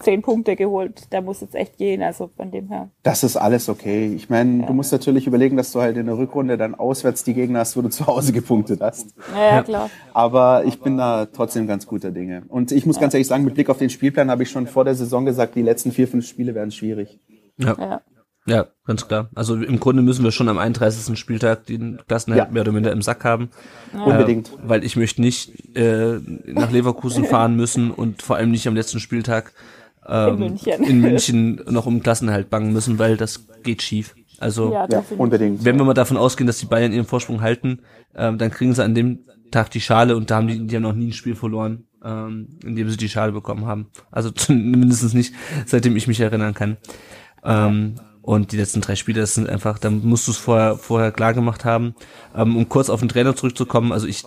10 Punkte geholt, der muss jetzt echt gehen. Also von dem her. Das ist alles okay. Ich meine, du musst natürlich überlegen, dass du halt in der Rückrunde dann auswärts die Gegner hast, wo du (laughs) zu Hause gepunktet hast. Ja, ja. klar. Aber ich bin da trotzdem ganz guter Dinge. Und ich muss ganz ehrlich sagen, mit Blick auf den Spielplan habe ich schon vor der Saison gesagt, die letzten vier, fünf Spiele werden schwierig. Ja. Ja. ja, ganz klar. Also im Grunde müssen wir schon am 31. Spieltag den Klassenerhalt Ja. mehr oder minder im Sack haben. Unbedingt. Äh, weil ich möchte nicht äh, nach Leverkusen (laughs) fahren müssen und vor allem nicht am letzten Spieltag ähm, In München. in München noch um Klassenerhalt bangen müssen, weil das geht schief. Also Ja, unbedingt. wenn wir mal davon ausgehen, dass die Bayern ihren Vorsprung halten, ähm, dann kriegen sie an dem Tag die Schale und da haben die, die haben noch nie ein Spiel verloren, ähm, indem sie die Schale bekommen haben. Also (laughs) zumindest nicht, seitdem ich mich erinnern kann. Ähm, und die letzten drei Spiele, das sind einfach, da musst du es vorher, vorher klar gemacht haben. Ähm, um kurz auf den Trainer zurückzukommen, also ich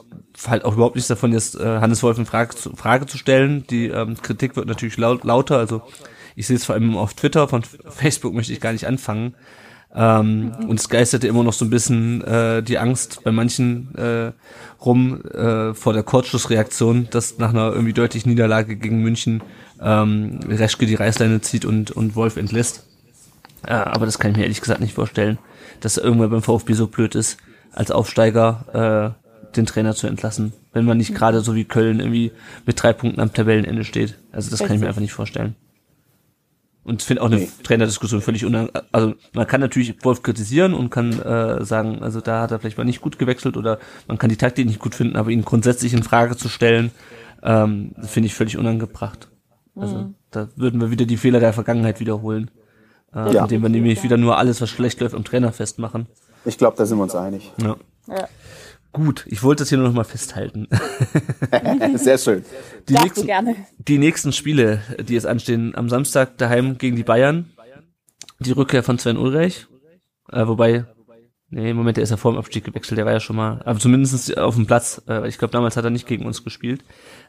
halt auch überhaupt nichts davon, jetzt äh, Hannes Wolf in Frage zu, Frage zu stellen. Die ähm, Kritik wird natürlich laut, lauter, also ich sehe es vor allem auf Twitter, von (laughs) Facebook möchte ich gar nicht anfangen. Ähm, und es geisterte immer noch so ein bisschen äh, die Angst bei manchen äh, rum äh, vor der Kurzschlussreaktion, dass nach einer irgendwie deutlichen Niederlage gegen München ähm, Reschke die Reißleine zieht und, und Wolf entlässt. Äh, aber das kann ich mir ehrlich gesagt nicht vorstellen, dass er irgendwann beim VfB so blöd ist, als Aufsteiger äh, den Trainer zu entlassen, wenn man nicht gerade so wie Köln irgendwie mit drei Punkten am Tabellenende steht. Also das kann ich mir einfach nicht vorstellen. Und ich finde auch eine Trainerdiskussion völlig unang... Also man kann natürlich Wolf kritisieren und kann äh, sagen, also da hat er vielleicht mal nicht gut gewechselt oder man kann die Taktik nicht gut finden, aber ihn grundsätzlich in Frage zu stellen, ähm, finde ich völlig unangebracht. Also da würden wir wieder die Fehler der Vergangenheit wiederholen. Äh, Ja. Indem wir nämlich wieder nur alles, was schlecht läuft, am Trainer festmachen. Ich glaube, da sind wir uns einig. Ja. Ja. Gut, ich wollte das hier nur noch mal festhalten. (laughs) Sehr schön. Die nächsten, gerne. die nächsten Spiele, die jetzt anstehen, am Samstag daheim gegen die Bayern, die Rückkehr von Sven Ulreich, äh, wobei, nee, im Moment, der ist ja vor dem Abstieg gewechselt, der war ja schon mal, aber zumindest auf dem Platz, äh, ich glaube, damals hat er nicht gegen uns gespielt.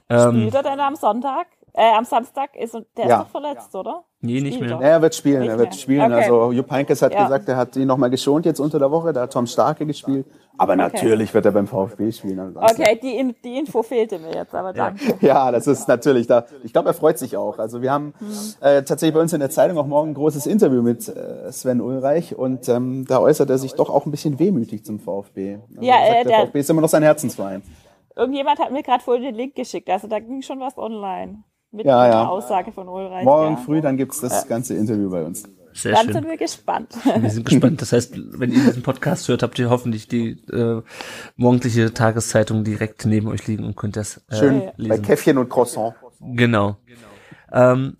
Ähm, Spielt er denn am Sonntag? Äh, am Samstag ist der Ja. ist doch verletzt, oder? nee, nicht Spielt mehr. er. Ja, er wird spielen, Nicht er wird mehr. spielen. Okay. Also Jupp Heynckes hat Ja. gesagt, er hat ihn nochmal geschont jetzt unter der Woche, da hat Tom Starke gespielt. Aber natürlich wird er beim VfB spielen. Samstag. Okay, die, In- die Info fehlte mir jetzt, aber danke. (laughs) Ja, das ist natürlich da. Ich glaube, er freut sich auch. Also wir haben äh, tatsächlich bei uns in der Zeitung auch morgen ein großes Interview mit äh, Sven Ulreich und ähm, da äußert er sich doch auch ein bisschen wehmütig zum VfB. Also Ja, er sagt, äh, der der- VfB ist immer noch sein Herzensverein. Irgendjemand hat mir gerade vorhin den Link geschickt, also da ging schon was online. Mit Ja, einer ja. Aussage von Ulreich. Morgen ja. früh, dann gibt's das ganze Interview bei uns. Sehr Dann schön. sind wir gespannt. Wir sind gespannt. Das heißt, wenn ihr diesen Podcast hört, habt ihr hoffentlich die äh, morgendliche Tageszeitung direkt neben euch liegen und könnt das äh, Schön bei lesen. Käffchen und Croissant. Genau. Ähm,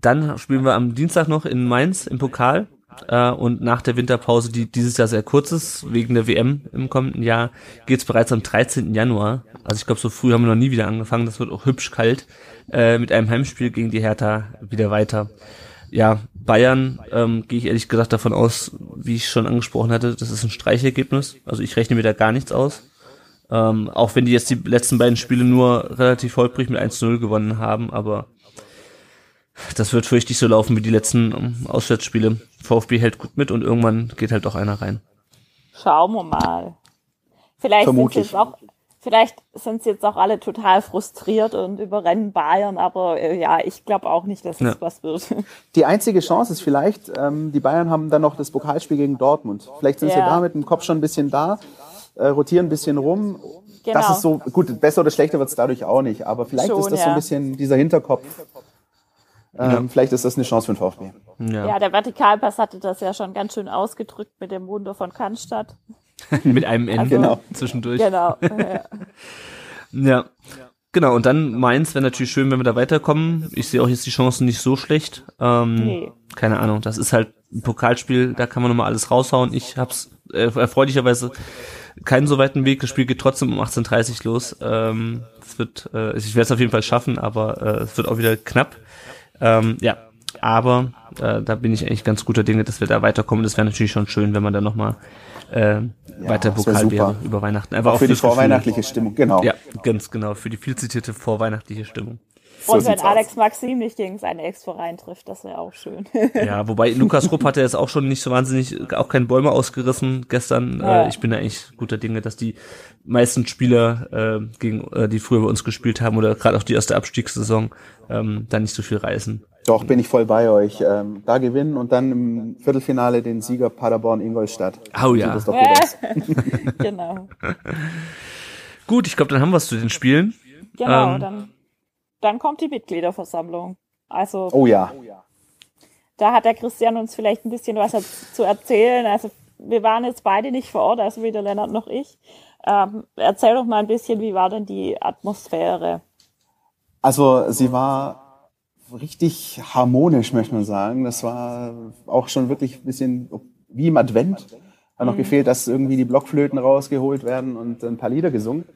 dann spielen wir am Dienstag noch in Mainz im Pokal. Äh, und nach der Winterpause, die dieses Jahr sehr kurz ist, wegen der WM im kommenden Jahr, geht's bereits am 13. Januar. Also ich glaube, so früh haben wir noch nie wieder angefangen. Das wird auch hübsch kalt. Äh, mit einem Heimspiel gegen die Hertha wieder weiter. Ja, Bayern ähm, gehe ich ehrlich gesagt davon aus, wie ich schon angesprochen hatte, das ist ein Streichergebnis. Also ich rechne mir da gar nichts aus. Ähm, auch wenn die jetzt die letzten beiden Spiele nur relativ holprig mit 1-0 gewonnen haben, aber das wird fürchte ich so laufen wie die letzten ähm, Auswärtsspiele. VfB hält gut mit und irgendwann geht halt doch einer rein. Schauen wir mal. Vielleicht sind sie Vermutlich. jetzt auch, vielleicht sind sie jetzt auch alle total frustriert und überrennen Bayern, aber äh, ja, ich glaube auch nicht, dass es Ja. was wird. (laughs) Die einzige Chance ist vielleicht, ähm, die Bayern haben dann noch das Pokalspiel gegen Dortmund. Vielleicht sind sie Ja. da mit dem Kopf schon ein bisschen da, äh, rotieren ein bisschen rum. Das Genau. ist so, gut, besser oder schlechter wird's dadurch auch nicht, aber vielleicht Schon, ist das so ein ja. bisschen dieser Hinterkopf. Ähm, Vielleicht ist das eine Chance für den VfB. Ja. Ja, der Vertikalpass hatte das ja schon ganz schön ausgedrückt mit dem Wunder von Cannstatt. (laughs) Mit einem Ende Genau. zwischendurch. Genau. ja. (laughs) Ja. Genau, und dann Mainz wäre natürlich schön, wenn wir da weiterkommen. Ich sehe auch jetzt die Chancen nicht so schlecht. Ähm, Nee. Keine Ahnung, das ist halt ein Pokalspiel, da kann man nochmal alles raushauen. Ich hab's äh, erfreulicherweise keinen so weiten Weg. Das Spiel geht trotzdem um 18.30 los. Ähm, es wird, äh, ich werde es auf jeden Fall schaffen, aber äh, es wird auch wieder knapp. Ähm, ja, aber äh, da bin ich eigentlich ganz guter Dinge, dass wir da weiterkommen. Das wäre natürlich schon schön, wenn man da nochmal äh, weiter wär Pokal super. wäre über Weihnachten. Einfach Auch für die fürs Gefühl. vorweihnachtliche Stimmung, genau. Ja, ganz genau, für die viel zitierte vorweihnachtliche Stimmung. So Und wenn sieht's aus. Alex Maxim nicht gegen seinen Ex-Verein trifft, das wäre auch schön. (laughs) Ja, wobei Lukas Rupp hatte jetzt auch schon nicht so wahnsinnig, auch keine Bäume ausgerissen gestern. Ja. Äh, ich bin da eigentlich guter Dinge, dass die meisten Spieler, äh, gegen, äh, die früher bei uns gespielt haben oder gerade auch die erste Abstiegssaison, ähm, da nicht so viel reißen. Doch, bin ich voll bei euch. Ähm, da gewinnen und dann im Viertelfinale den Sieger Paderborn-Ingolstadt. Oh ja. das doch gut (laughs) genau. (laughs) Gut, ich glaube, dann haben wir es zu den Spielen. Genau, Ähm. dann, dann kommt die Mitgliederversammlung. Also Oh ja. da hat der Christian uns vielleicht ein bisschen was zu erzählen. Also wir waren jetzt beide nicht vor Ort, also weder Lennart noch ich. Ähm, erzähl doch mal ein bisschen, wie war denn die Atmosphäre? Also sie war richtig harmonisch, möchte man sagen. Das war auch schon wirklich ein bisschen wie im Advent. Hat noch gefehlt, dass irgendwie die Blockflöten rausgeholt werden und ein paar Lieder gesungen.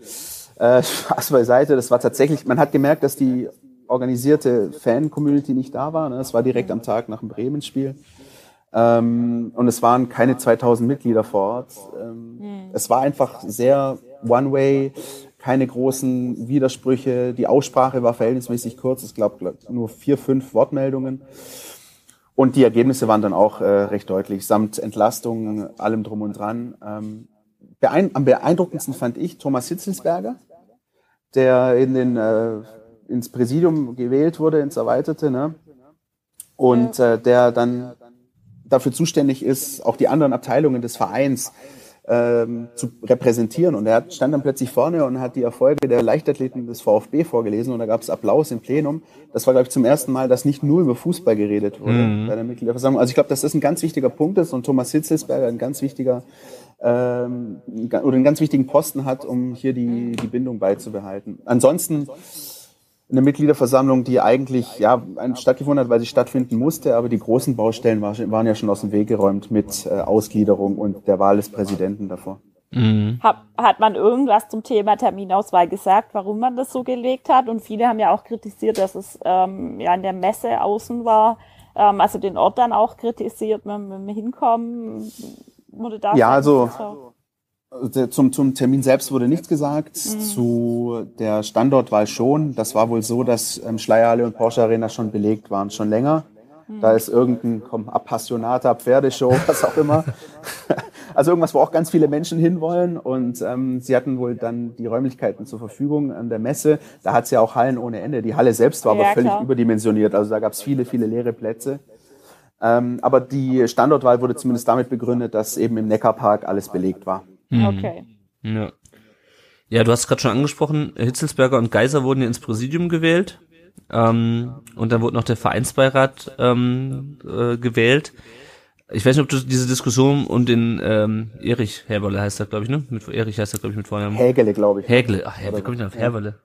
Äh, (laughs) Spaß beiseite, das war tatsächlich, man hat gemerkt, dass die organisierte Fan-Community nicht da war. Ne? Es war direkt am Tag nach dem Bremen-Spiel. Ähm, und es waren keine 2000 Mitglieder vor Ort. Ähm, Es war einfach sehr One-Way, keine großen Widersprüche. Die Aussprache war verhältnismäßig kurz. Ich glaube nur vier, fünf Wortmeldungen. Und die Ergebnisse waren dann auch äh, recht deutlich, samt Entlastung, allem drum und dran. Ähm, beein am beeindruckendsten fand ich Thomas Hitzelsberger, der in den, äh, ins Präsidium gewählt wurde, ins Erweiterte, ne? und äh, der dann dafür zuständig ist, auch die anderen Abteilungen des Vereins ähm, zu repräsentieren. Und er stand dann plötzlich vorne und hat die Erfolge der Leichtathleten des VfB vorgelesen und da gab es Applaus im Plenum. Das war, glaube ich, zum ersten Mal, dass nicht nur über Fußball geredet wurde bei der Mitgliederversammlung. Also ich glaube, dass das ein ganz wichtiger Punkt ist und Thomas Hitzelsberger ein ganz wichtiger ähm, oder einen ganz wichtigen Posten hat, um hier die, die Bindung beizubehalten. Ansonsten eine Mitgliederversammlung, die eigentlich ja stattgefunden hat, weil sie stattfinden musste, aber die großen Baustellen war, waren ja schon aus dem Weg geräumt mit äh, Ausgliederung und der Wahl des Präsidenten davor. Hat, hat man irgendwas zum Thema Terminauswahl gesagt, warum man das so gelegt hat? Und viele haben ja auch kritisiert, dass es ähm, ja in der Messe außen war, ähm, also den Ort dann auch kritisiert, wenn wir hinkommen. Wurde da Ja, also- so- Also Zum, zum Termin selbst wurde nichts gesagt, zu der Standortwahl schon. Das war wohl so, dass ähm, Schleierhalle und Porsche Arena schon belegt waren, schon länger. Da ist irgendein komm, Appassionata, Pferdeshow, (laughs) was auch immer. (laughs) Also irgendwas, wo auch ganz viele Menschen hinwollen. Und ähm, sie hatten wohl dann die Räumlichkeiten zur Verfügung an der Messe. Da hat es ja auch Hallen ohne Ende. Die Halle selbst war Ja, aber völlig klar. überdimensioniert. Also da gab es viele, viele leere Plätze. Ähm, aber die Standortwahl wurde zumindest damit begründet, dass eben im Neckarpark alles belegt war. Okay. Ja. Ja, du hast gerade schon angesprochen, Hitzelsberger und Geiser wurden ja ins Präsidium gewählt. Ähm, und dann wurde noch der Vereinsbeirat ähm, äh, gewählt. Ich weiß nicht, ob du diese Diskussion und den ähm, Erich Herberle heißt er, glaube ich, ne? Mit Erich heißt er, glaube ich, mit Vornamen. Hägele, glaube ich. Hägle. Ach ja, wie komme ich denn auf Herberle?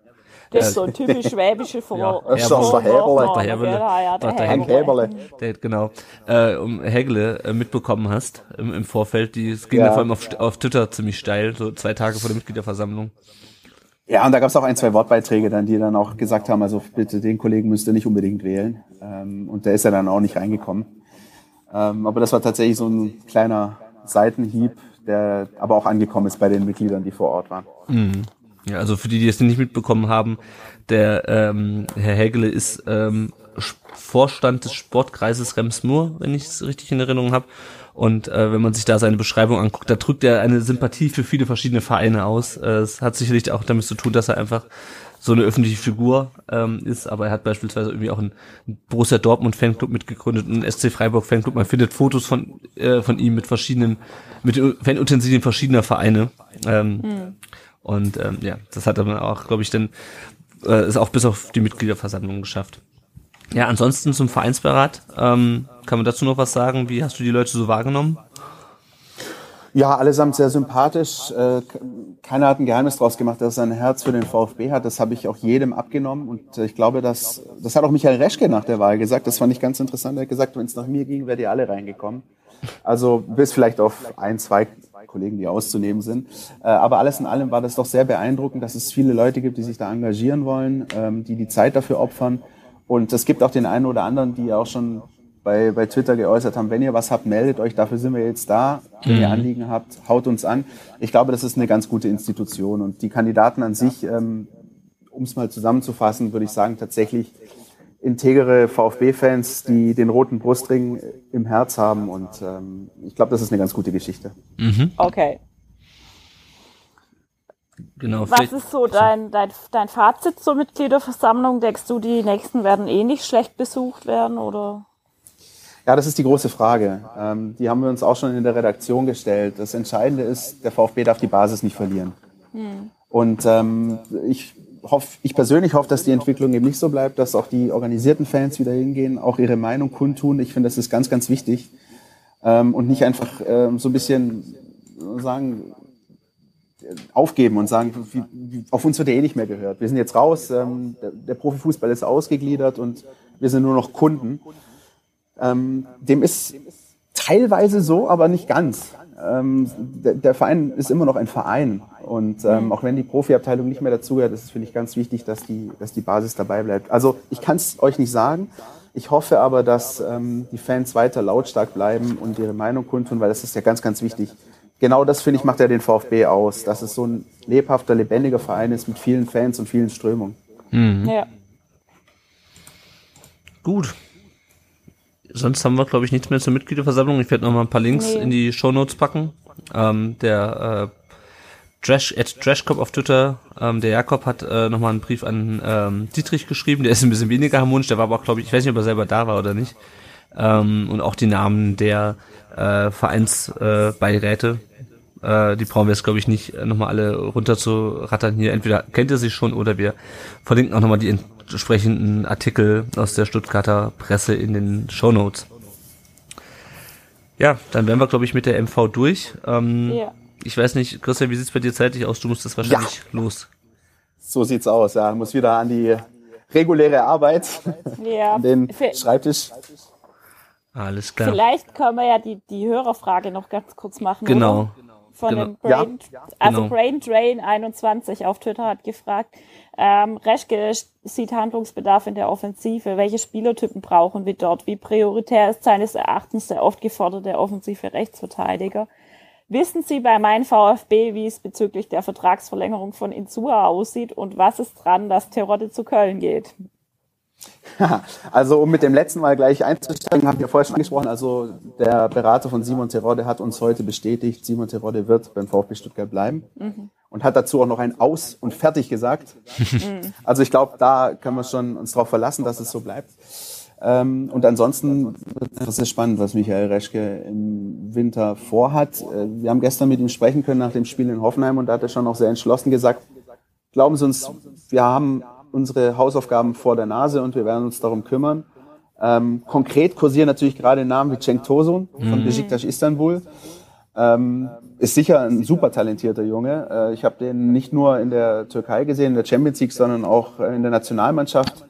Das ist so ein typisch schwäbische (laughs) Vor Ja, das ist doch der Häberle. Der Häberle. Ja, ja, der der Häberle. Der, genau, äh, um Hägle äh, mitbekommen hast im, im Vorfeld. Die, es ging Ja. ja. vor allem auf, auf Twitter ziemlich steil, so zwei Tage vor der Mitgliederversammlung. Ja, und da gab es auch ein, zwei Wortbeiträge dann, die dann auch gesagt haben, also bitte den Kollegen müsst ihr nicht unbedingt wählen. Ähm, und der ist ja dann auch nicht reingekommen. Ähm, aber das war tatsächlich so ein kleiner Seitenhieb, der aber auch angekommen ist bei den Mitgliedern, die vor Ort waren. Ja, also für die, die es nicht mitbekommen haben, der ähm, Herr Hägele ist ähm, Vorstand des Sportkreises Rems-Murr, wenn ich es richtig in Erinnerung habe. Und äh, wenn man sich da seine Beschreibung anguckt, da drückt er eine Sympathie für viele verschiedene Vereine aus. Äh, Es hat sicherlich auch damit zu tun, dass er einfach so eine öffentliche Figur ähm, ist, aber er hat beispielsweise irgendwie auch einen Borussia Dortmund Fanclub mitgegründet, einen SC Freiburg Fanclub. Man findet Fotos von äh, von ihm mit verschiedenen mit Fanutensilien verschiedener Vereine. Ähm, Und ähm, ja, das hat dann auch, glaube ich, dann äh, ist auch bis auf die Mitgliederversammlung geschafft. Ja, ansonsten zum Vereinsberat. Ähm, kann man dazu noch was sagen? Wie hast du die Leute so wahrgenommen? Ja, allesamt sehr sympathisch. Äh, keiner hat ein Geheimnis draus gemacht, dass er ein Herz für den VfB hat. Das habe ich auch jedem abgenommen. Und äh, ich glaube, dass, das hat auch Michael Reschke nach der Wahl gesagt. Das fand ich ganz interessant. Er hat gesagt, wenn es nach mir ging, wärt ihr alle reingekommen. Also bis vielleicht auf ein, zwei Kollegen, die auszunehmen sind. Äh, aber alles in allem war das doch sehr beeindruckend, dass es viele Leute gibt, die sich da engagieren wollen, ähm, die die Zeit dafür opfern. Und es gibt auch den einen oder anderen, die auch schon bei, bei Twitter geäußert haben, wenn ihr was habt, meldet euch, dafür sind wir jetzt da. Wenn mhm. ihr Anliegen habt, haut uns an. Ich glaube, das ist eine ganz gute Institution. Und die Kandidaten an sich, ähm, um es mal zusammenzufassen, würde ich sagen, tatsächlich integere VfB-Fans, die den roten Brustring im Herz haben. Und ähm, ich glaube, das ist eine ganz gute Geschichte. Mhm. Okay. Genau, Was ist so dein, dein, dein Fazit zur Mitgliederversammlung? Denkst du, die nächsten werden eh nicht schlecht besucht werden oder? Ja, das ist die große Frage. Ähm, die haben wir uns auch schon in der Redaktion gestellt. Das Entscheidende ist, der VfB darf die Basis nicht verlieren. Hm. Und ähm, ich hoffe, ich persönlich hoffe, dass die Entwicklung eben nicht so bleibt, dass auch die organisierten Fans wieder hingehen, auch ihre Meinung kundtun. Ich finde, das ist ganz, ganz wichtig. Ähm, und nicht einfach ähm, so ein bisschen sagen, aufgeben und sagen, auf uns wird er eh nicht mehr gehört. Wir sind jetzt raus, ähm, der, der Profifußball ist ausgegliedert und wir sind nur noch Kunden. Ähm, dem ist teilweise so, aber nicht ganz. Ähm, der, der, Verein ist immer noch ein Verein. Und ähm, mhm. auch wenn die Profiabteilung nicht mehr dazugehört, ist es, finde ich, ganz wichtig, dass die, dass die Basis dabei bleibt. Also ich kann es euch nicht sagen. Ich hoffe aber, dass ähm, die Fans weiter lautstark bleiben und ihre Meinung kundtun, weil das ist ja ganz, ganz wichtig. Genau das, finde ich, macht ja den VfB aus, dass es so ein lebhafter, lebendiger Verein ist mit vielen Fans und vielen Strömungen. Mhm. Ja. Gut, sonst haben wir, glaube ich, nichts mehr zur Mitgliederversammlung. Ich werde noch mal ein paar Links nee. in die Show Notes packen. Ähm, der äh, Trash, at Trashcop auf Twitter, ähm, der Jakob hat äh, nochmal einen Brief an ähm, Dietrich geschrieben, der ist ein bisschen weniger harmonisch, der war aber auch, glaube ich, ich weiß nicht, ob er selber da war oder nicht. Ähm, und auch die Namen der äh, Vereinsbeiräte, äh, die brauchen wir jetzt, glaube ich, nicht nochmal alle runter zu rattern hier. Entweder kennt ihr sie schon oder wir verlinken auch nochmal die entsprechenden Artikel aus der Stuttgarter Presse in den Show Notes. Ja, dann wären wir, glaube ich, mit der MV durch. Ähm, ja. Ich weiß nicht, Christian, wie sieht's bei dir zeitlich aus? Du musst das wahrscheinlich ja. los. So sieht's aus, ja. Muss wieder an die reguläre Arbeit, ja. an den Schreibtisch. Alles klar. Vielleicht können wir ja die, die Hörerfrage noch ganz kurz machen. Genau. Oder? Von genau. dem Brain, ja. also genau. Brain Drain 21 auf Twitter hat gefragt, ähm, Reschke sieht Handlungsbedarf in der Offensive. Welche Spielertypen brauchen wir dort? Wie prioritär ist seines Erachtens der oft geforderte offensive Rechtsverteidiger? Wissen Sie bei meinem VfB, wie es bezüglich der Vertragsverlängerung von Insua aussieht und was ist dran, dass Terodde zu Köln geht? (laughs) Also um mit dem letzten Mal gleich einzusteigen, haben wir vorher schon angesprochen, also der Berater von Simon Terodde hat uns heute bestätigt, Simon Terodde wird beim VfB Stuttgart bleiben. Mhm und hat dazu auch noch ein Aus und fertig gesagt. also ich glaube, da können wir schon uns darauf verlassen, dass es so bleibt. Ähm, und ansonsten das ist spannend, was Michael Reschke im Winter vorhat. Äh, wir haben gestern mit ihm sprechen können nach dem Spiel in Hoffenheim und da hat er schon noch sehr entschlossen gesagt, glauben Sie uns, wir haben unsere Hausaufgaben vor der Nase und wir werden uns darum kümmern. Ähm, konkret kursieren natürlich gerade Namen wie Cenk Tosun von mhm. Besiktas Istanbul. Ähm, ist sicher ein super talentierter Junge. Äh, ich habe den nicht nur in der Türkei gesehen, in der Champions League, sondern auch in der Nationalmannschaft.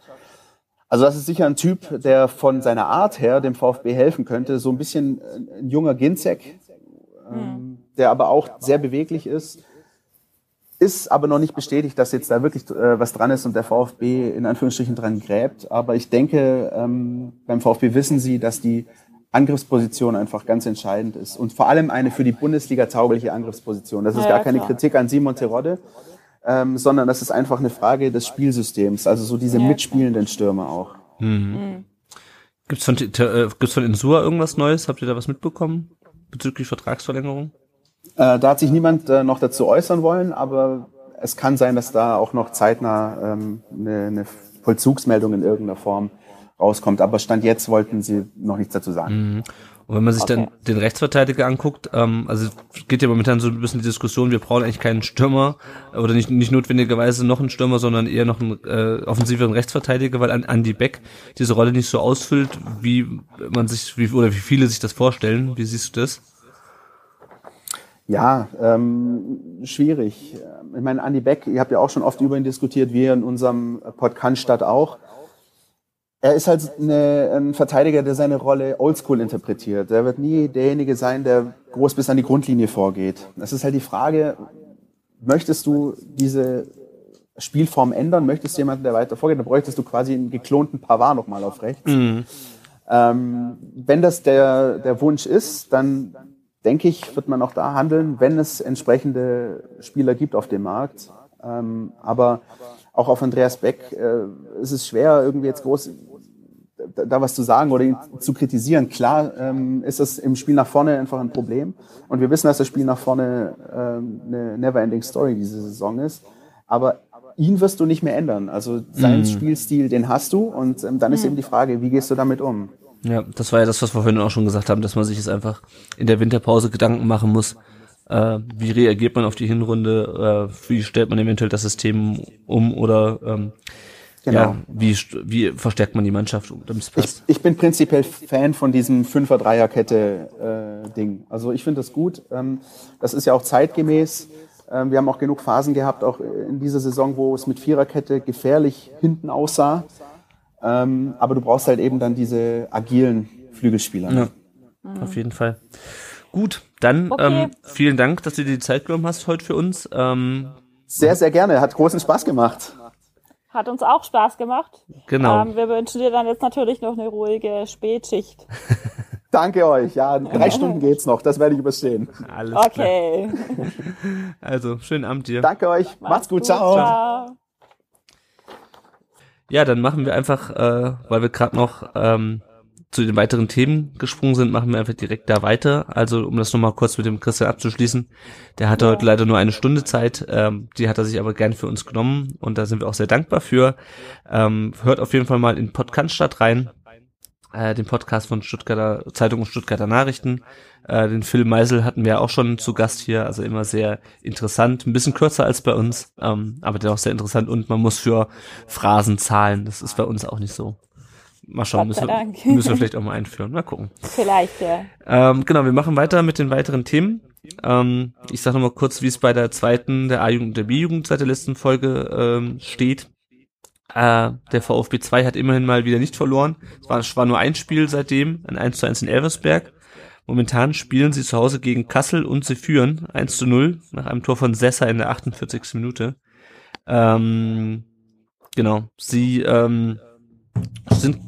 Also das ist sicher ein Typ, der von seiner Art her dem VfB helfen könnte. So ein bisschen ein junger Ginzek, ähm, der aber auch sehr beweglich ist. Ist aber noch nicht bestätigt, dass jetzt da wirklich äh, was dran ist und der VfB in Anführungsstrichen dran gräbt. Aber ich denke, ähm, beim VfB wissen sie, dass die Angriffsposition einfach ganz entscheidend ist. Und vor allem eine für die Bundesliga taugliche Angriffsposition. Das ist ja, gar keine klar. Kritik an Simon Terodde, ähm, sondern das ist einfach eine Frage des Spielsystems. Also so diese ja, mitspielenden Stürmer auch. Mhm. Mhm. Gibt's von, äh, gibt's von Insua irgendwas Neues? Habt ihr da was mitbekommen bezüglich Vertragsverlängerung? Äh, da hat sich niemand äh, noch dazu äußern wollen, aber es kann sein, dass da auch noch zeitnah ähm, eine, eine Vollzugsmeldung in irgendeiner Form rauskommt. Aber Stand jetzt wollten sie noch nichts dazu sagen. Mhm. Und wenn man sich okay. dann den Rechtsverteidiger anguckt, ähm, also geht ja momentan so ein bisschen die Diskussion, wir brauchen eigentlich keinen Stürmer oder nicht, nicht notwendigerweise noch einen Stürmer, sondern eher noch einen äh, offensiveren Rechtsverteidiger, weil Andy Beck diese Rolle nicht so ausfüllt, wie man sich, wie, oder wie viele sich das vorstellen. Wie siehst du das? Ja, ähm, schwierig. Ich meine, Andy Beck, ihr habt ja auch schon oft über ihn diskutiert, wir in unserem Podcast statt auch. Er ist halt eine, ein Verteidiger, der seine Rolle oldschool interpretiert. Er wird nie derjenige sein, der groß bis an die Grundlinie vorgeht. Das ist halt die Frage, möchtest du diese Spielform ändern? Möchtest du jemanden, der weiter vorgeht? Dann bräuchtest du quasi einen geklonten Pavard nochmal auf rechts. Mhm. Ähm, wenn das der, der Wunsch ist, dann denke ich, wird man auch da handeln, wenn es entsprechende Spieler gibt auf dem Markt. Ähm, aber auch auf Andreas Beck äh, ist es schwer, irgendwie jetzt groß da, da was zu sagen oder ihn zu kritisieren. Klar ähm, ist das im Spiel nach vorne einfach ein Problem. Und wir wissen, dass das Spiel nach vorne ähm, eine Never-Ending Story diese Saison ist. Aber ihn wirst du nicht mehr ändern. Also seinen mhm. Spielstil, den hast du. Und ähm, dann ist mhm. eben die Frage, wie gehst du damit um? Ja, das war ja das, was wir vorhin auch schon gesagt haben, dass man sich jetzt einfach in der Winterpause Gedanken machen muss, äh, wie reagiert man auf die Hinrunde, äh, wie stellt man eventuell das System um oder ähm, genau. ja, wie, wie verstärkt man die Mannschaft, damit es passt. Ich, ich bin prinzipiell Fan von diesem Fünfer-Dreier-Kette-Ding. Äh, also ich finde das gut. Ähm, das ist ja auch zeitgemäß. Ähm, wir haben auch genug Phasen gehabt, auch in dieser Saison, wo es mit Viererkette gefährlich hinten aussah. Ähm, aber du brauchst halt eben dann diese agilen Flügelspieler. Ja, auf jeden Fall. Gut, dann okay. ähm, vielen Dank, dass du dir die Zeit genommen hast heute für uns. Ähm, sehr, sehr gerne. Hat großen Spaß gemacht. Hat uns auch Spaß gemacht. Genau. Ähm, wir wünschen dir dann jetzt natürlich noch eine ruhige Spätschicht. (laughs) Danke euch. Ja, drei Stunden geht's noch. Das werde ich überstehen. Alles okay. Klar. (laughs) Also, schönen Abend dir. Danke euch. Macht's, Macht's gut. gut. Ciao. Ciao. Ja, dann machen wir einfach, äh, weil wir gerade noch ähm, zu den weiteren Themen gesprungen sind, machen wir einfach direkt da weiter. Also um das nochmal kurz mit dem Christian abzuschließen, der hatte ja. heute leider nur eine Stunde Zeit, ähm, die hat er sich aber gern für uns genommen und da sind wir auch sehr dankbar für. Ähm, hört auf jeden Fall mal in Podcast rein, äh, den Podcast von Stuttgarter Zeitung und Stuttgarter Nachrichten. Äh, den Phil Meisel hatten wir auch schon zu Gast hier, also immer sehr interessant, ein bisschen kürzer als bei uns, ähm, aber dennoch sehr interessant und man muss für Phrasen zahlen. Das ist bei uns auch nicht so. Mal schauen, müssen wir, müssen wir vielleicht auch mal einführen. Mal gucken. Vielleicht, ja. Ähm, genau, wir machen weiter mit den weiteren Themen. Ähm, ich sage nochmal kurz, wie es bei der zweiten, der A-Jugend und der B-Jugend seit der letzten Folge ähm, steht. Äh, der VfB 2 hat immerhin mal wieder nicht verloren. Es war, es war nur ein Spiel seitdem, ein 1 zu 1 in Elversberg. Momentan spielen sie zu Hause gegen Kassel und sie führen 1 zu 0 nach einem Tor von Sessa in der 48. Minute. Ähm, genau. Sie ähm, sind,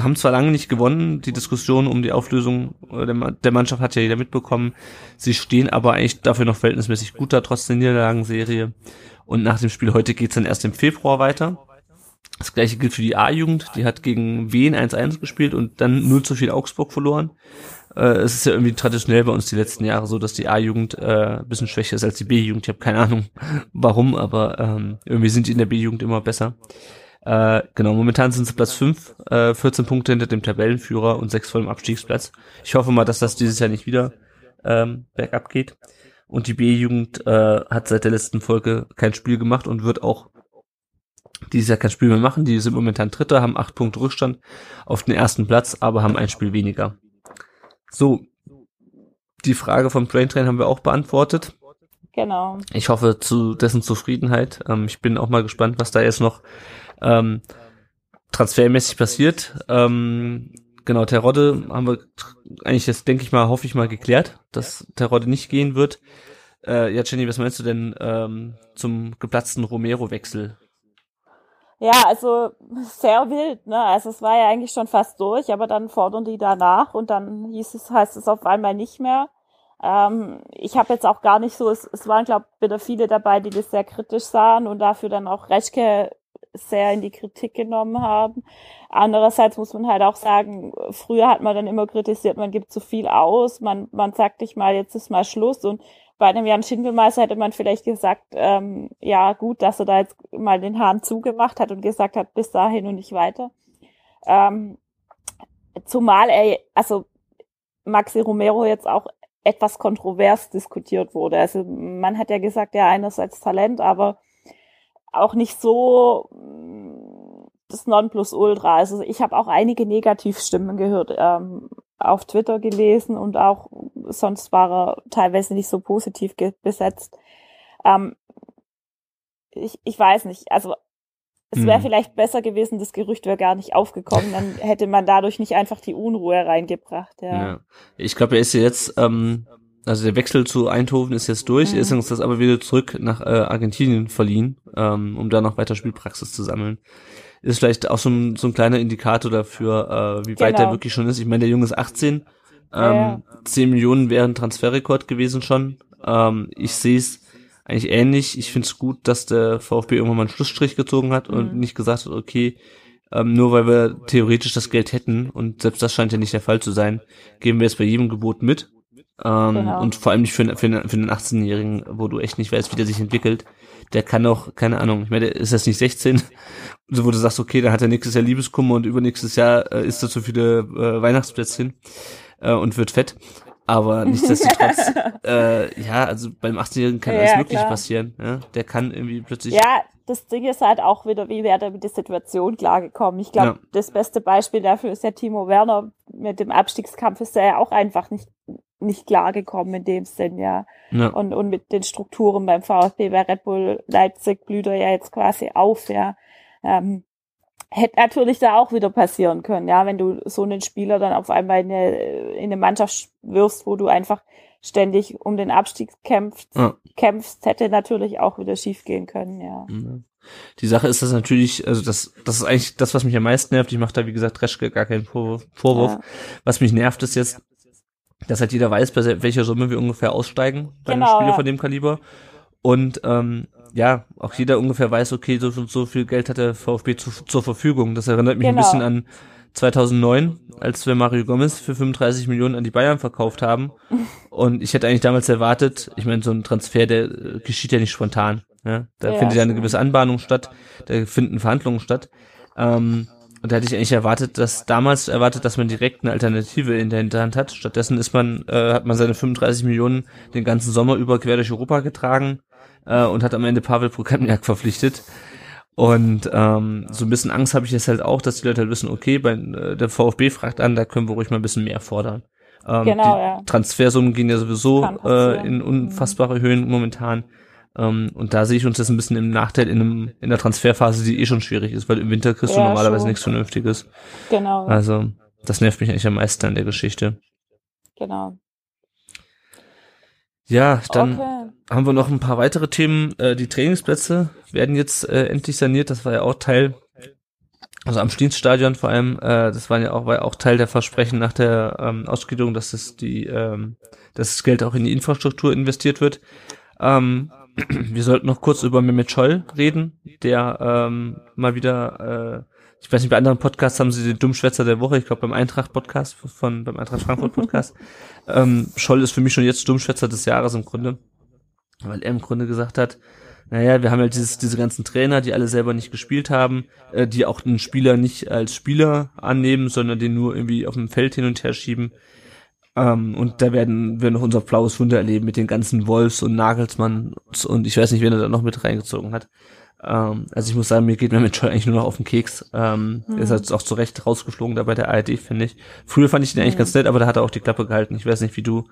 haben zwar lange nicht gewonnen, die Diskussion um die Auflösung der Mannschaft hat ja jeder mitbekommen. Sie stehen aber eigentlich dafür noch verhältnismäßig gut da, trotz der Niederlagenserie. Und nach dem Spiel heute geht's dann erst im Februar weiter. Das gleiche gilt für die A-Jugend, die hat gegen Wien 1-1 gespielt und dann 0 zu viel Augsburg verloren. Äh, es ist ja irgendwie traditionell bei uns die letzten Jahre so, dass die A-Jugend äh, ein bisschen schwächer ist als die B-Jugend. Ich habe keine Ahnung (laughs) warum, aber ähm, irgendwie sind die in der B-Jugend immer besser. Äh, genau, momentan sind sie Platz 5, äh, 14 Punkte hinter dem Tabellenführer und 6 vor dem Abstiegsplatz. Ich hoffe mal, dass das dieses Jahr nicht wieder ähm, bergab geht. Und die B-Jugend äh, hat seit der letzten Folge kein Spiel gemacht und wird auch dieses Jahr kein Spiel mehr machen. Die sind momentan Dritter, haben acht Punkte Rückstand auf den ersten Platz, aber haben ein Spiel weniger. So, die Frage vom Brain Train haben wir auch beantwortet. Genau. Ich hoffe zu dessen Zufriedenheit. Ähm, ich bin auch mal gespannt, was da jetzt noch ähm, transfermäßig passiert. Ähm, genau, Terodde haben wir eigentlich jetzt, denke ich mal, hoffe ich mal geklärt, dass Terodde nicht gehen wird. Äh, ja, Jenny, was meinst du denn ähm, zum geplatzten Romero-Wechsel? Ja, also sehr wild, ne? Also es war ja eigentlich schon fast durch, aber dann fordern die danach und dann hieß es, heißt es auf einmal nicht mehr. Ähm, ich habe jetzt auch gar nicht so, es, es waren, glaube ich, wieder viele dabei, die das sehr kritisch sahen und dafür dann auch Reschke sehr in die Kritik genommen haben. Andererseits muss man halt auch sagen, früher hat man dann immer kritisiert, man gibt zu viel aus, man, man sagt nicht mal, jetzt ist mal Schluss und bei einem Jan Schindelmeister hätte man vielleicht gesagt, ähm, ja gut, dass er da jetzt mal den Hahn zugemacht hat und gesagt hat, bis dahin und nicht weiter. Ähm, zumal er, also Maxi Romero jetzt auch etwas kontrovers diskutiert wurde. Also man hat ja gesagt, ja einerseits Talent, aber auch nicht so das Nonplusultra. Also ich habe auch einige Negativstimmen gehört, ähm, auf Twitter gelesen und auch sonst war er teilweise nicht so positiv besetzt. Ähm, ich, ich weiß nicht, also es wäre hm. vielleicht besser gewesen, das Gerücht wäre gar nicht aufgekommen, dann hätte man dadurch nicht einfach die Unruhe reingebracht. Ja. ja. Ich glaube, er ist jetzt, ähm, also der Wechsel zu Eindhoven ist jetzt durch, mhm. ist uns das aber wieder zurück nach äh, Argentinien verliehen, ähm, um da noch weiter Spielpraxis zu sammeln. Ist vielleicht auch so ein, so ein kleiner Indikator dafür, äh, wie weit genau. er wirklich schon ist. Ich meine, der Junge ist 18, ähm, ja. 10 Millionen wären Transferrekord gewesen schon. Ähm, ich sehe es eigentlich ähnlich. Ich finde es gut, dass der VfB irgendwann mal einen Schlussstrich gezogen hat und mhm. nicht gesagt hat, okay, ähm, nur weil wir theoretisch das Geld hätten und selbst das scheint ja nicht der Fall zu sein, geben wir es bei jedem Gebot mit. Ähm, genau. Und vor allem nicht für, für, für einen 18-Jährigen, wo du echt nicht weißt, wie der sich entwickelt. Der kann auch, keine Ahnung, ich meine, der ist jetzt nicht 16, so wo du sagst, okay, dann hat er nächstes Jahr Liebeskummer und übernächstes Jahr äh, isst er zu viele äh, Weihnachtsplätzchen äh, und wird fett. Aber (laughs) nichtsdestotrotz, äh, ja, also beim 18-Jährigen kann ja, alles möglich passieren. Ja? Der kann irgendwie plötzlich. Ja, das Ding ist halt auch wieder, wie wäre der mit der Situation klargekommen. Ich glaube, ja. das beste Beispiel dafür ist ja Timo Werner. Mit dem Abstiegskampf ist er ja auch einfach nicht, nicht klargekommen in dem Sinn, ja. ja. Und, und mit den Strukturen beim VfB bei Red Bull Leipzig blüht er ja jetzt quasi auf, ja. Ähm, hätte natürlich da auch wieder passieren können, ja, wenn du so einen Spieler dann auf einmal in eine, in eine Mannschaft wirfst, wo du einfach ständig um den Abstieg kämpfst, ja. kämpfst, hätte natürlich auch wieder schief gehen können, ja. Die Sache ist das natürlich, also das, das ist eigentlich das, was mich am meisten nervt. Ich mache da, wie gesagt, Reschke gar keinen Vorwurf. Vorwurf. Ja. Was mich nervt, ist jetzt, dass halt jeder weiß, bei welcher Summe wir ungefähr aussteigen bei genau, einem Spieler ja. von dem Kaliber. Und ähm, ja, auch jeder ungefähr weiß, okay, so, so viel Geld hat der VfB zu, zur Verfügung. Das erinnert mich genau. ein bisschen an 2009, als wir Mario Gomez für 35 Millionen an die Bayern verkauft haben. Und ich hätte eigentlich damals erwartet, ich meine, so ein Transfer, der äh, geschieht ja nicht spontan. Ja? Da ja, findet ja eine gewisse Anbahnung statt, da finden Verhandlungen statt. Ähm, und da hätte ich eigentlich erwartet, dass damals erwartet, dass man direkt eine Alternative in der Hinterhand hat. Stattdessen ist man, äh, hat man seine 35 Millionen den ganzen Sommer über quer durch Europa getragen äh, und hat am Ende Pavel Prokopniak verpflichtet. Und ähm, so ein bisschen Angst habe ich jetzt halt auch, dass die Leute halt wissen, okay, bei, äh, der VfB fragt an, da können wir ruhig mal ein bisschen mehr fordern. Ähm, genau, die ja. Transfersummen gehen ja sowieso äh, in unfassbare Höhen momentan. Ähm, und da sehe ich uns jetzt ein bisschen im Nachteil in, einem, in der Transferphase, die eh schon schwierig ist, weil im Winter kriegst ja, du normalerweise schon. nichts Vernünftiges. Genau. Also, das nervt mich eigentlich am meisten an der Geschichte. Genau. Ja, dann okay. haben wir noch ein paar weitere Themen. Äh, die Trainingsplätze werden jetzt äh, endlich saniert. Das war ja auch Teil, also am Stienstadion vor allem, äh, das war ja auch, war ja auch Teil der Versprechen nach der ähm, Ausgliederung, dass das die, ähm, dass das Geld auch in die Infrastruktur investiert wird. Ähm, (clears throat) wir sollten noch kurz über Mehmet Scholl reden, der ähm, mal wieder äh, ich weiß nicht, bei anderen Podcasts haben sie den Dummschwätzer der Woche, ich glaube beim Eintracht-Podcast von, beim Eintracht Frankfurt-Podcast. (laughs) ähm, Scholl ist für mich schon jetzt Dummschwätzer des Jahres im Grunde, weil er im Grunde gesagt hat, naja, wir haben halt dieses, diese ganzen Trainer, die alle selber nicht gespielt haben, äh, die auch einen Spieler nicht als Spieler annehmen, sondern den nur irgendwie auf dem Feld hin und her schieben. Ähm, und da werden wir noch unser blaues Wunder erleben mit den ganzen Wolfs und Nagelsmann und ich weiß nicht, wen er da noch mit reingezogen hat. Ähm, also ich muss sagen, mir geht mir mit Joy eigentlich nur noch auf den Keks. Ähm, mhm. Ist jetzt auch zu Recht rausgeflogen da bei der ARD, finde ich. Früher fand ich den eigentlich mhm. ganz nett, aber da hat er auch die Klappe gehalten. Ich weiß nicht, wie du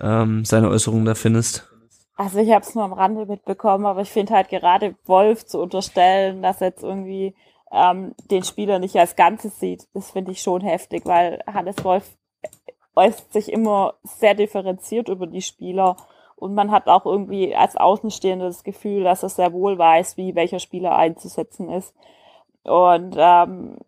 ähm, seine Äußerungen da findest. Also ich habe es nur am Rande mitbekommen, aber ich finde halt gerade Wolf zu unterstellen, dass jetzt irgendwie ähm, den Spieler nicht als Ganzes sieht, das finde ich schon heftig, weil Hannes Wolf äußert sich immer sehr differenziert über die Spieler und man hat auch irgendwie als Außenstehender das Gefühl, dass er sehr wohl weiß, wie welcher Spieler einzusetzen ist. Und ähm,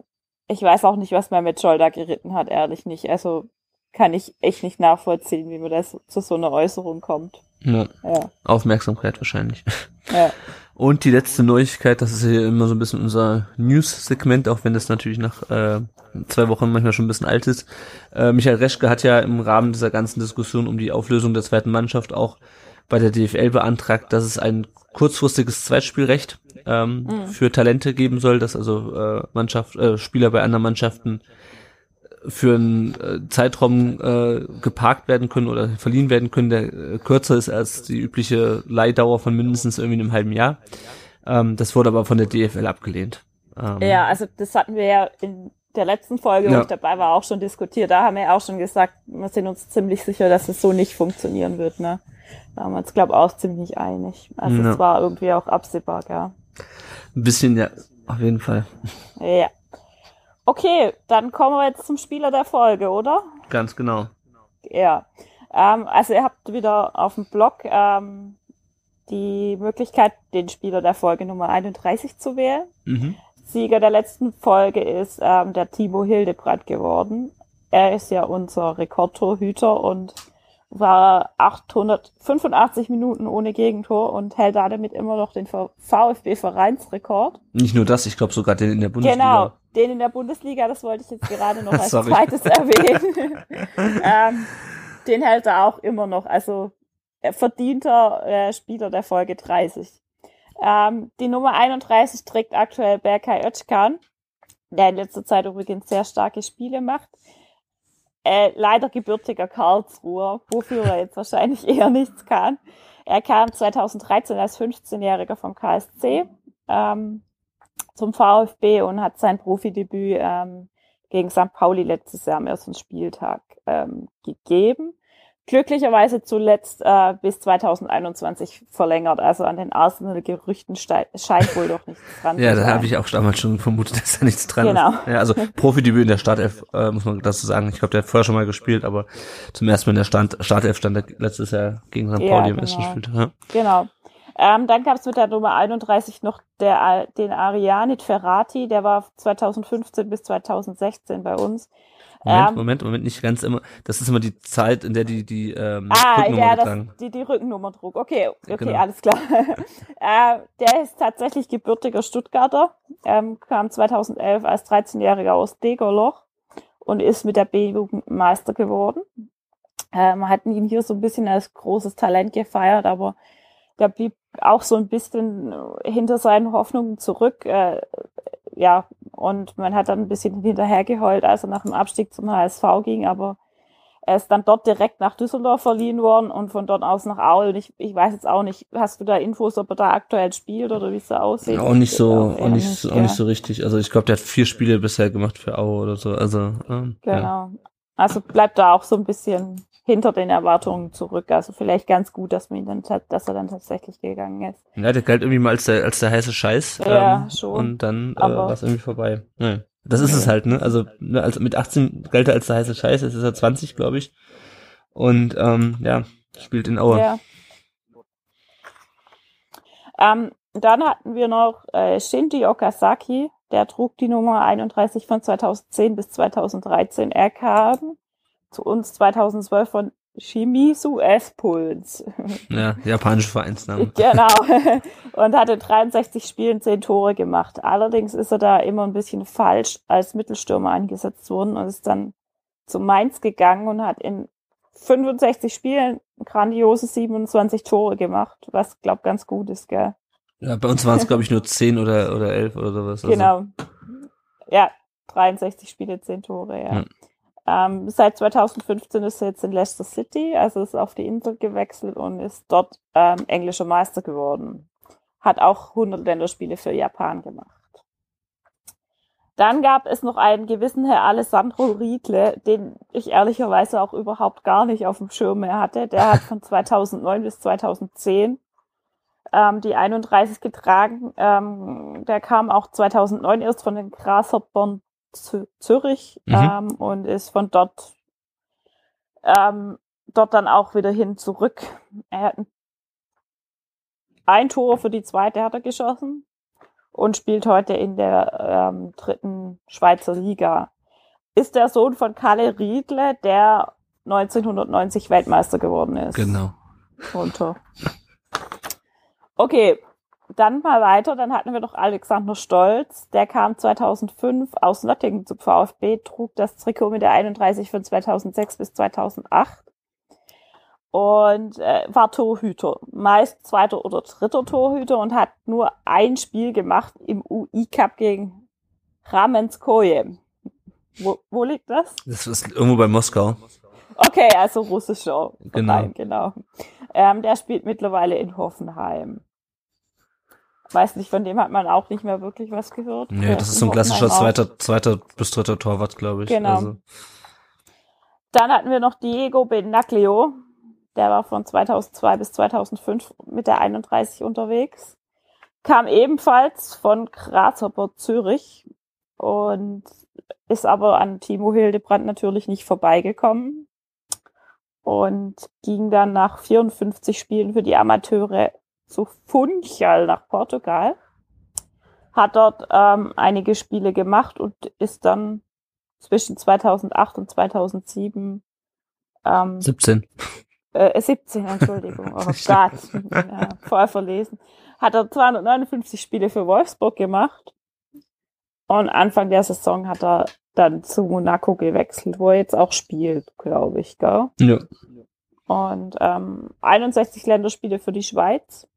ich weiß auch nicht, was man mit Scholder geritten hat, ehrlich nicht. Also kann ich echt nicht nachvollziehen, wie man das zu so einer Äußerung kommt. Ja. ja. Aufmerksamkeit wahrscheinlich. Ja. (laughs) Und die letzte Neuigkeit, das ist hier immer so ein bisschen unser News-Segment, auch wenn das natürlich nach äh, zwei Wochen manchmal schon ein bisschen alt ist. Äh, Michael Reschke hat ja im Rahmen dieser ganzen Diskussion um die Auflösung der zweiten Mannschaft auch bei der DFL beantragt, dass es ein kurzfristiges Zweitspielrecht ähm, mhm. für Talente geben soll, dass also äh, Mannschaft, äh, Spieler bei anderen Mannschaften für einen äh, Zeitraum äh, geparkt werden können oder verliehen werden können, der äh, kürzer ist als die übliche Leihdauer von mindestens irgendwie einem halben Jahr. Ähm, das wurde aber von der DFL abgelehnt. Ähm, Ja, also das hatten wir ja in der letzten Folge, wo Ja. ich dabei war, auch schon diskutiert. Da haben wir ja auch schon gesagt, wir sind uns ziemlich sicher, dass es so nicht funktionieren wird. Ne? Da haben wir uns, glaube ich, auch ziemlich einig. Also Ja. es war irgendwie auch absehbar, ja. Ein bisschen, ja, auf jeden Fall. Ja. Okay, dann kommen wir jetzt zum Spieler der Folge, oder? Ganz genau. Ja. Ähm, also ihr habt wieder auf dem Blog ähm, die Möglichkeit, den Spieler der Folge Nummer 31 zu wählen. Mhm. Sieger der letzten Folge ist ähm, der Timo Hildebrand geworden. Er ist ja unser Rekordtorhüter und war 885 Minuten ohne Gegentor und hält damit immer noch den VfB-Vereinsrekord. Nicht nur das, ich glaube sogar den in der Bundesliga. Genau, den in der Bundesliga, das wollte ich jetzt gerade noch (laughs) als Sorry. zweites erwähnen. (laughs) ähm, den hält er auch immer noch, also er verdienter äh, Spieler der Folge 30. Ähm, die Nummer 31 trägt aktuell Berkay Özcan, der in letzter Zeit übrigens sehr starke Spiele macht. Äh, leider gebürtiger Karlsruher, wofür er jetzt wahrscheinlich (laughs) eher nichts kann. Er kam 2013 als 15-Jähriger vom KSC ähm, zum VfB und hat sein Profidebüt ähm, gegen St. Pauli letztes Jahr am ersten Spieltag ähm, gegeben. Glücklicherweise zuletzt äh, bis 2021 verlängert. Also an den Arsenal-Gerüchten scheint wohl doch nichts dran Ja, zu da sein. habe ich auch damals schon vermutet, (laughs) dass da nichts dran Genau. ist. Ja, also Profidebüt in der Startelf, äh, muss man dazu sagen. Ich glaube, der hat vorher schon mal gespielt, aber zum ersten Mal in der Stand, Startelf stand er letztes Jahr gegen St. Ja, Pauli im ersten genau. Spiel. Ja. Genau. Ähm, dann gab es mit der Nummer 31 noch der, den Arianit Ferrati, der war 2015 bis 2016 bei uns. Moment, Ähm, Moment, Moment, nicht ganz immer. Das ist immer die Zeit, in der die die ähm, Ah, Rücknummer ja, das, die, die Rückennummer trug. Okay, okay, Genau. alles klar. (laughs) äh, der ist tatsächlich gebürtiger Stuttgarter, ähm, kam 2011 als 13-Jähriger aus Degerloch und ist mit der B-Jugend Meister geworden. Äh, man hat ihn hier so ein bisschen als großes Talent gefeiert, aber der blieb auch so ein bisschen hinter seinen Hoffnungen zurück. Äh, ja, und man hat dann ein bisschen hinterhergeheult, als er nach dem Abstieg zum HSV ging, aber er ist dann dort direkt nach Düsseldorf verliehen worden und von dort aus nach Aue. Und ich, ich weiß jetzt auch nicht, hast du da Infos, ob er da aktuell spielt oder wie es da aussieht? Auch nicht so, auch eher nicht, so- auch ja. nicht so richtig. Also ich glaube, der hat vier Spiele bisher gemacht für Aue oder so. Also ähm, ja. Genau. Also bleibt da auch so ein bisschen hinter den Erwartungen zurück. Also vielleicht ganz gut, dass man dann, dass er dann tatsächlich gegangen ist. Ja, der galt irgendwie mal als der, als der heiße Scheiß. Ja, ähm, schon. Und dann äh, war es irgendwie vorbei. Ja. Das ist es halt, ne? Also ne, als, mit 18 galt er als der heiße Scheiß, jetzt ist er 20, glaube ich. Und ähm, ja, spielt in Aue. Ja. Ähm, dann hatten wir noch äh, Shinji Okazaki, der trug die Nummer 31 von 2010 bis 2013. Er kam zu uns 2012 von Shimizu S-Puls. Ja, japanische Vereinsname. (laughs) genau. Und hat in 63 Spielen 10 Tore gemacht. Allerdings ist er da immer ein bisschen falsch als Mittelstürmer eingesetzt worden und ist dann zu Mainz gegangen und hat in 65 Spielen grandiose 27 Tore gemacht, was glaub ganz gut ist, gell? Ja, bei uns waren es, glaube ich, nur 10 oder, oder 11 oder sowas. Also, Genau. Ja, 63 Spiele, 10 Tore, ja. Ja. Ähm, seit 2015 ist er jetzt in Leicester City, also ist auf die Insel gewechselt und ist dort ähm, englischer Meister geworden. Hat auch 100 Länderspiele für Japan gemacht. Dann gab es noch einen gewissen Herr Alessandro Riedle, den ich ehrlicherweise auch überhaupt gar nicht auf dem Schirm mehr hatte. Der hat von 2009 bis 2010 ähm, die 31 getragen. Ähm, der kam auch 2009 erst von den Grasshoppern Zürich Mhm. ähm, und ist von dort ähm, dort dann auch wieder hin zurück. Er hat ein, Tor für die zweite hat er geschossen und spielt heute in der ähm, dritten Schweizer Liga. Ist der Sohn von Kalle Riedle, der 1990 Weltmeister geworden ist. Genau. Runter. Okay, dann mal weiter. Dann hatten wir noch Alexander Stolz. Der kam 2005 aus Nottingham zum VfB, trug das Trikot mit der 31 von 2006 bis 2008 und äh, war Torhüter. Meist zweiter oder dritter Torhüter und hat nur ein Spiel gemacht im UI-Cup gegen Ramenskoje. Wo, wo liegt das? Das ist irgendwo bei Moskau. Okay, also russischer Genau. Verein, genau. Ähm, der spielt mittlerweile in Hoffenheim. Weiß nicht, von dem hat man auch nicht mehr wirklich was gehört. Nee, das ist so ein klassischer zweiter, zweiter bis dritter Torwart, glaube ich. Genau. Also. Dann hatten wir noch Diego Benaglio. Der war von 2002 bis 2005 mit der 31 unterwegs. Kam ebenfalls von Grasshopper Zürich und ist aber an Timo Hildebrand natürlich nicht vorbeigekommen und ging dann nach 54 Spielen für die Amateure zu Funchal nach Portugal. Hat dort ähm, einige Spiele gemacht und ist dann zwischen 2008 und 2007 ähm, 17. Äh, 17, Entschuldigung. Oh (laughs) Gott, ja, voll verlesen. Hat er 259 Spiele für Wolfsburg gemacht. Und Anfang der Saison hat er dann zu Monaco gewechselt, wo er jetzt auch spielt, glaube ich, gell? Ja. Und ähm, 61 Länderspiele für die Schweiz,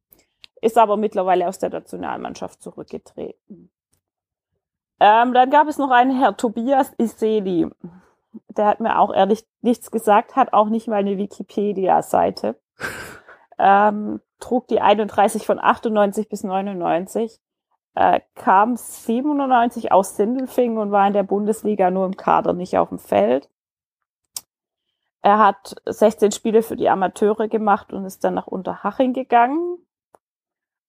ist aber mittlerweile aus der Nationalmannschaft zurückgetreten. Ähm, dann gab es noch einen Herr Tobias Iseli. Der hat mir auch ehrlich nichts gesagt, hat auch nicht mal eine Wikipedia-Seite. (laughs) ähm, trug die 31 von 98 bis 99, äh, kam 97 aus Sindelfingen und war in der Bundesliga nur im Kader, nicht auf dem Feld. Er hat 16 Spiele für die Amateure gemacht und ist dann nach Unterhaching gegangen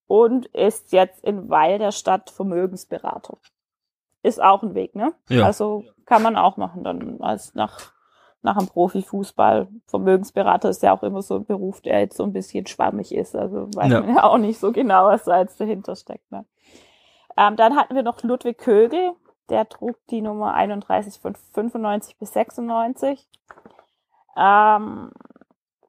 und ist jetzt in Weil der Stadt Vermögensberater ist auch ein Weg, ne? Ja. Also kann man auch machen dann als nach nach einem Profifußball. Vermögensberater ist ja auch immer so ein Beruf, der jetzt so ein bisschen schwammig ist. Also weiß ja. man ja auch nicht so genau, was da jetzt dahinter steckt. Ne? Ähm, dann hatten wir noch Ludwig Kögel, der trug die Nummer 31 von 95 bis 96. Ähm,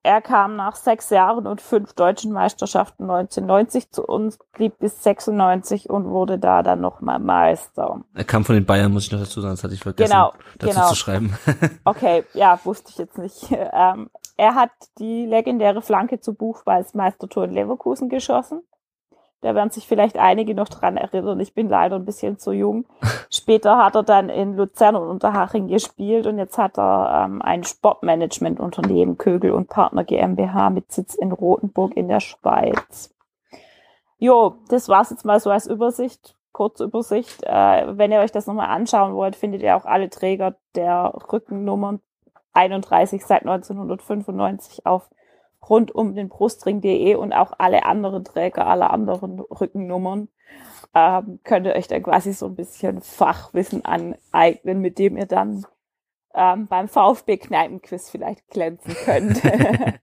er kam nach sechs Jahren und fünf deutschen Meisterschaften 1990 zu uns, blieb bis 96 und wurde da dann nochmal Meister. Er kam von den Bayern, muss ich noch dazu sagen, das hatte ich vergessen genau, dazu genau. zu schreiben. (laughs) okay, ja, wusste ich jetzt nicht. (laughs) Ähm, er hat die legendäre Flanke zu Buchballs Meistertor in Leverkusen geschossen. Da werden sich vielleicht einige noch dran erinnern. Ich bin leider ein bisschen zu jung. (laughs) Später hat er dann in Luzern und Unterhaching gespielt und jetzt hat er ähm, ein Sportmanagementunternehmen Kögel und Partner GmbH mit Sitz in Rothenburg in der Schweiz. Jo, das war's jetzt mal so als Übersicht, Kurzübersicht. Äh, wenn ihr euch das nochmal anschauen wollt, findet ihr auch alle Träger der Rückennummern 31 seit 1995 auf rund um den Brustring.de und auch alle anderen Träger aller anderen Rückennummern ähm, könnt ihr euch dann quasi so ein bisschen Fachwissen aneignen, mit dem ihr dann ähm, beim VfB Kneipenquiz vielleicht glänzen könnt. (laughs)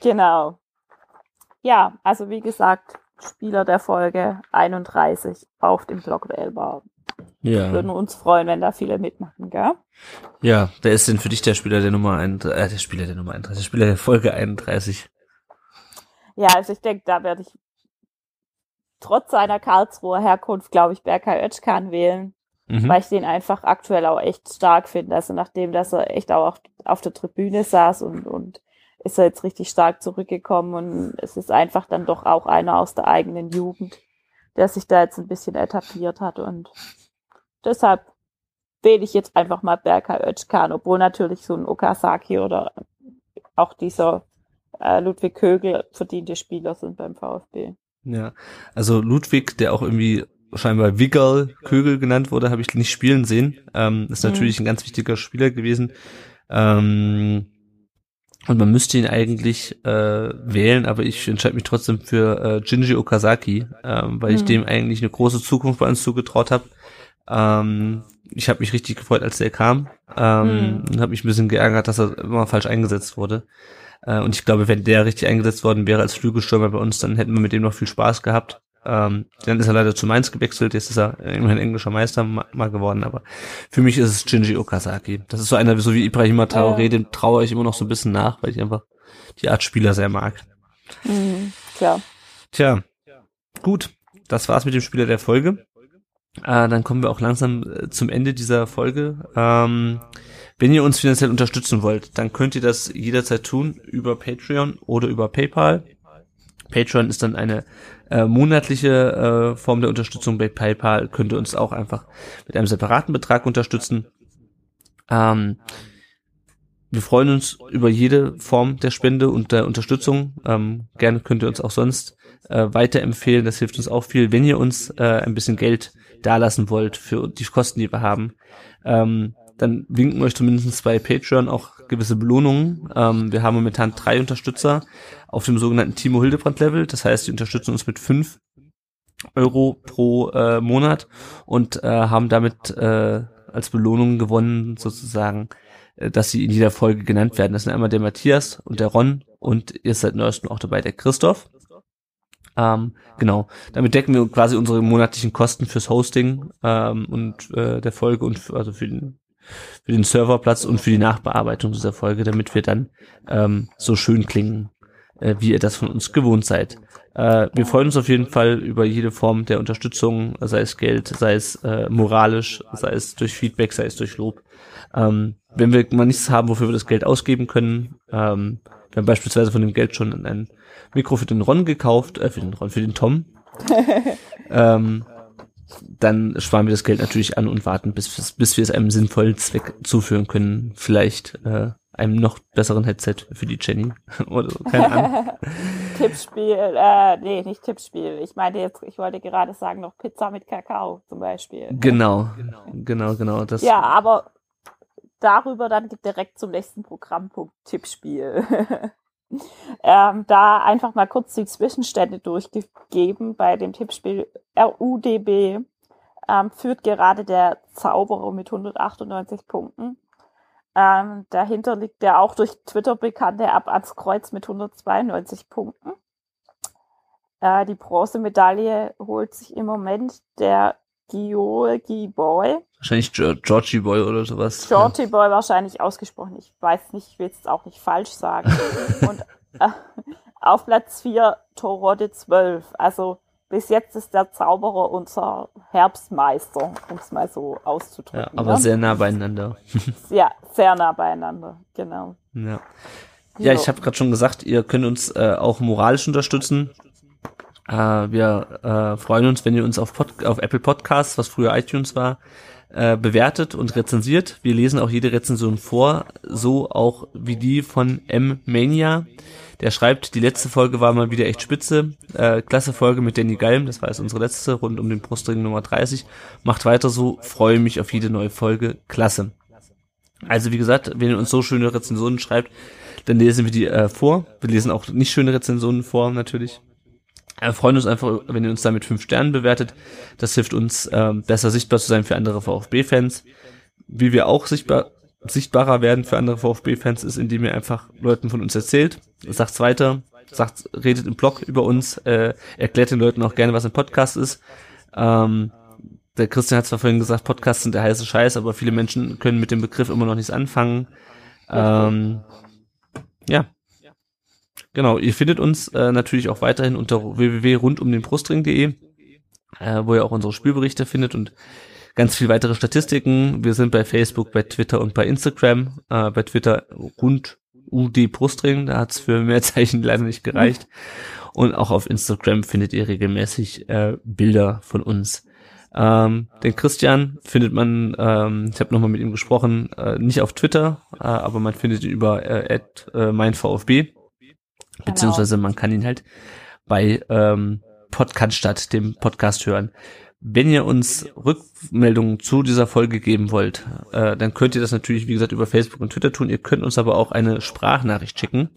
genau. Ja, also wie gesagt, Spieler der Folge 31 auf dem Blog wählbar. Ja. Würden uns freuen, wenn da viele mitmachen, gell? Ja, wer ist denn für dich der Spieler der Nummer 1, äh, der Spieler der Nummer 31, der Spieler der Folge 31? Ja, also ich denke, da werde ich trotz seiner Karlsruher Herkunft, glaube ich, Berkay Özkan wählen, mhm. weil ich den einfach aktuell auch echt stark finde. Also nachdem, dass er echt auch auf der Tribüne saß und, und ist er jetzt richtig stark zurückgekommen und es ist einfach dann doch auch einer aus der eigenen Jugend, der sich da jetzt ein bisschen etabliert hat und deshalb wähle ich jetzt einfach mal Berkay Özkan, obwohl natürlich so ein Okazaki oder auch dieser äh, Ludwig Kögel verdiente Spieler sind beim VfB. Ja, also Ludwig, der auch irgendwie scheinbar Wiggerl Kögel genannt wurde, habe ich nicht spielen sehen. Ähm, ist mhm. natürlich mhm. ein ganz wichtiger Spieler gewesen. Ähm, und man müsste ihn eigentlich äh, wählen, aber ich entscheide mich trotzdem für äh, Jinji Okazaki, ähm, weil mhm. ich dem eigentlich eine große Zukunft bei uns zugetraut habe. Ähm, ich habe mich richtig gefreut, als der kam ähm, mhm. und habe mich ein bisschen geärgert, dass er immer falsch eingesetzt wurde. Äh, und ich glaube, wenn der richtig eingesetzt worden wäre als Flügelstürmer bei uns, dann hätten wir mit dem noch viel Spaß gehabt. Ähm, dann ist er leider zu Mainz gewechselt, jetzt ist er immerhin englischer Meister mal geworden, aber für mich ist es Shinji Okazaki. Das ist so einer, so wie Ibrahima Traoré, ja. dem traue ich immer noch so ein bisschen nach, weil ich einfach die Art Spieler sehr mag. Mhm, klar. Tja, gut, das war's mit dem Spieler der Folge. Äh, dann kommen wir auch langsam äh, zum Ende dieser Folge. Ähm, wenn ihr uns finanziell unterstützen wollt, dann könnt ihr das jederzeit tun über Patreon oder über PayPal. Patreon ist dann eine äh, monatliche äh, Form der Unterstützung. Bei PayPal könnt ihr uns auch einfach mit einem separaten Betrag unterstützen. Ähm, wir freuen uns über jede Form der Spende und der Unterstützung. Ähm, gerne könnt ihr uns auch sonst äh, weiterempfehlen. Das hilft uns auch viel. Wenn ihr uns äh, ein bisschen Geld dalassen wollt für die Kosten, die wir haben, ähm, dann winken euch zumindest bei Patreon auch gewisse Belohnungen. Ähm, wir haben momentan drei Unterstützer auf dem sogenannten Timo Hildebrand Level. Das heißt, die unterstützen uns mit fünf Euro pro äh, Monat und äh, haben damit äh, als Belohnung gewonnen sozusagen, äh, dass sie in jeder Folge genannt werden. Das sind einmal der Matthias und der Ron und ihr seid neuestem auch dabei der Christoph. Ähm, genau, damit decken wir quasi unsere monatlichen Kosten fürs Hosting ähm, und äh, der Folge und für, also für den für den Serverplatz und für die Nachbearbeitung dieser Folge, damit wir dann ähm, so schön klingen, äh, wie ihr das von uns gewohnt seid. Äh, wir freuen uns auf jeden Fall über jede Form der Unterstützung, sei es Geld, sei es äh, moralisch, sei es durch Feedback, sei es durch Lob. Ähm, wenn wir mal nichts haben, wofür wir das Geld ausgeben können, ähm, wir haben beispielsweise von dem Geld schon ein Mikro für den Ron gekauft, äh, für den Ron, für den Tom. (laughs) ähm, dann sparen wir das Geld natürlich an und warten, bis, bis wir es einem sinnvollen Zweck zuführen können. Vielleicht äh, einem noch besseren Headset für die Jenny (laughs) oder so, keine Ahnung. (laughs) Tippspiel, äh, nee, nicht Tippspiel. Ich meinte jetzt, ich wollte gerade sagen, noch Pizza mit Kakao zum Beispiel. Genau, genau, genau. Das ja, aber darüber dann direkt zum nächsten Programmpunkt Tippspiel. Ähm, da einfach mal kurz die Zwischenstände durchgegeben bei dem Tippspiel RUDB. Ähm, führt gerade der Zauberer mit 198 Punkten. Ähm, dahinter liegt der auch durch Twitter bekannte Ab ans Kreuz mit 192 Punkten. Äh, die Bronzemedaille holt sich im Moment der Georgi Boy. Wahrscheinlich Georgie Boy oder sowas. Georgie Boy wahrscheinlich ausgesprochen. Ich weiß nicht, ich will es auch nicht falsch sagen. (laughs) Und äh, auf Platz 4 Torode 12. Also bis jetzt ist der Zauberer unser Herbstmeister, um es mal so auszudrücken. Ja, aber ne? sehr nah beieinander. (laughs) ja, sehr nah beieinander, genau. Ja, ja ich habe gerade schon gesagt, ihr könnt uns äh, auch moralisch unterstützen. Äh, wir äh, freuen uns, wenn ihr uns auf, Pod auf Apple Podcasts, was früher iTunes war, äh, bewertet und rezensiert. Wir lesen auch jede Rezension vor, so auch wie die von M Mania. Der schreibt, die letzte Folge war mal wieder echt spitze. Äh, klasse Folge mit Danny Galm, das war jetzt unsere letzte, rund um den Brustring Nummer 30. Macht weiter so, freue mich auf jede neue Folge. Klasse. Also wie gesagt, wenn ihr uns so schöne Rezensionen schreibt, dann lesen wir die äh, vor. Wir lesen auch nicht schöne Rezensionen vor, natürlich. Wir freuen uns einfach, wenn ihr uns da mit fünf Sternen bewertet. Das hilft uns, äh, besser sichtbar zu sein für andere VfB-Fans. Wie wir auch sichtbar sichtbarer werden für andere VfB-Fans ist, indem ihr einfach Leuten von uns erzählt, sagt's weiter, sagt, redet im Blog über uns, äh, erklärt den Leuten auch gerne, was ein Podcast ist. Ähm, der Christian hat zwar vorhin gesagt, Podcasts sind der heiße Scheiß, aber viele Menschen können mit dem Begriff immer noch nichts anfangen. Ähm, ja. Genau, ihr findet uns äh, natürlich auch weiterhin unter www.rundumdenbrustring.de, äh, wo ihr auch unsere Spielberichte findet und ganz viel weitere Statistiken. Wir sind bei Facebook, bei Twitter und bei Instagram. Äh, bei Twitter rund UD Brustring, da hat's für mehr Zeichen leider nicht gereicht. Und auch auf Instagram findet ihr regelmäßig äh, Bilder von uns. Ähm, den Christian findet man, ähm, ich habe nochmal mit ihm gesprochen, äh, nicht auf Twitter, äh, aber man findet ihn über äh, äh, meinVfB, beziehungsweise man kann ihn halt bei ähm, Podcast dem Podcast hören. Wenn ihr uns Rückmeldungen zu dieser Folge geben wollt, äh, dann könnt ihr das natürlich, wie gesagt, über Facebook und Twitter tun. Ihr könnt uns aber auch eine Sprachnachricht schicken.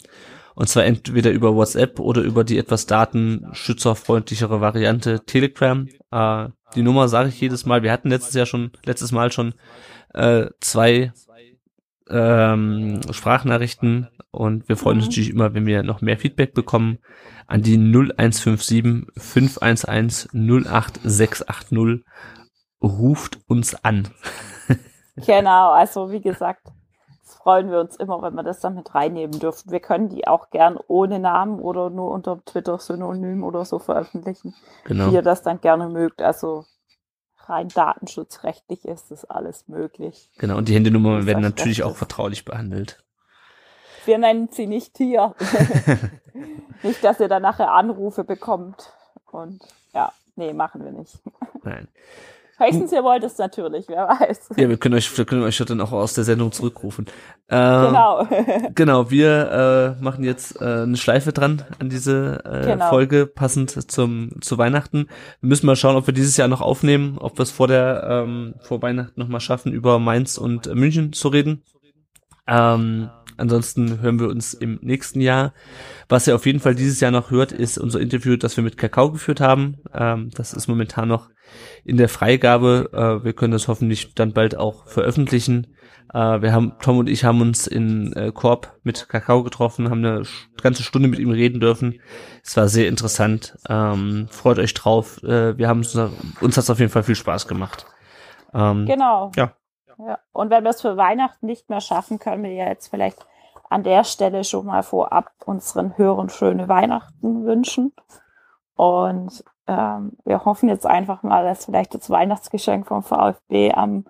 Und zwar entweder über WhatsApp oder über die etwas datenschützerfreundlichere Variante Telegram. Äh, die Nummer sage ich jedes Mal. Wir hatten letztes Jahr schon, letztes Mal schon äh, zwei ähm, Sprachnachrichten und wir freuen uns natürlich immer, wenn wir noch mehr Feedback bekommen an die 0157 511 08680. Ruft uns an. (laughs) genau, also wie gesagt, freuen wir uns immer, wenn wir das dann mit reinnehmen dürfen. Wir können die auch gern ohne Namen oder nur unter Twitter Synonym oder so veröffentlichen, genau. wie ihr das dann gerne mögt. Also rein datenschutzrechtlich ist das alles möglich. Genau, und die Handynummern werden natürlich auch vertraulich behandelt. Wir nennen sie nicht hier. (laughs) nicht, dass ihr dann nachher Anrufe bekommt. Und ja, nee, machen wir nicht. Nein. Höchstens ihr wollt es natürlich, wer weiß. Ja, wir können euch, wir können euch dann auch aus der Sendung zurückrufen. Ähm, Genau. (laughs) Genau, wir äh, machen jetzt äh, eine Schleife dran an diese äh, Genau. Folge, passend zum zu Weihnachten. Wir müssen mal schauen, ob wir dieses Jahr noch aufnehmen, ob wir es vor der ähm, vor Weihnachten noch mal schaffen, über Mainz und München zu reden. Ähm, ansonsten hören wir uns im nächsten Jahr. Was ihr auf jeden Fall dieses Jahr noch hört, ist unser Interview, das wir mit Kakao geführt haben. Ähm, das ist momentan noch in der Freigabe. Äh, wir können das hoffentlich dann bald auch veröffentlichen. Äh, wir haben, Tom und ich haben uns in äh, Korb mit Kakao getroffen, haben eine ganze Stunde mit ihm reden dürfen. Es war sehr interessant. Ähm, freut euch drauf. Äh, wir haben uns, uns hat es auf jeden Fall viel Spaß gemacht. Ähm, Genau. Ja. ja. Und wenn wir es für Weihnachten nicht mehr schaffen, können wir ja jetzt vielleicht an der Stelle schon mal vorab unseren Hörern schöne Weihnachten wünschen. Und ähm, wir hoffen jetzt einfach mal, dass vielleicht das Weihnachtsgeschenk vom VfB am,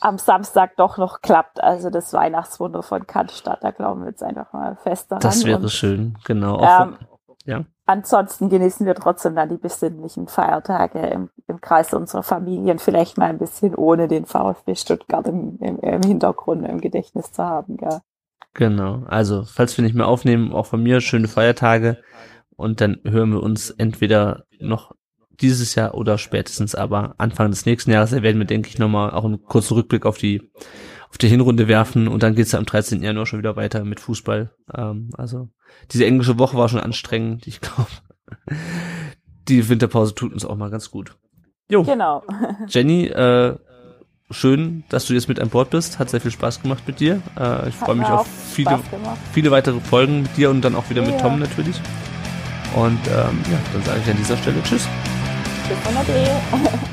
am Samstag doch noch klappt. Also das Weihnachtswunder von Cannstatt. Da glauben wir jetzt einfach mal fest daran. Das wäre Und, schön, genau. Ähm, ja. Ansonsten genießen wir trotzdem dann die besinnlichen Feiertage im, im Kreis unserer Familien, vielleicht mal ein bisschen ohne den VfB Stuttgart im, im, im Hintergrund im Gedächtnis zu haben. Gell? Genau. Also, falls wir nicht mehr aufnehmen, auch von mir schöne Feiertage. Und dann hören wir uns entweder noch dieses Jahr oder spätestens aber Anfang des nächsten Jahres. Da werden wir, denke ich, nochmal auch einen kurzen Rückblick auf die, auf die Hinrunde werfen. Und dann geht's ja am 13. Januar schon wieder weiter mit Fußball. Ähm, also, diese englische Woche war schon anstrengend. Ich glaube, die Winterpause tut uns auch mal ganz gut. Jo, Genau. Jenny, äh, schön, dass du jetzt mit an Bord bist. Hat sehr viel Spaß gemacht mit dir. Äh, ich freue mich auf viele, viele weitere Folgen mit dir und dann auch wieder mit Ja. Tom natürlich. Und ähm, ja, dann sage ich an dieser Stelle Tschüss. Bis dann, Ade.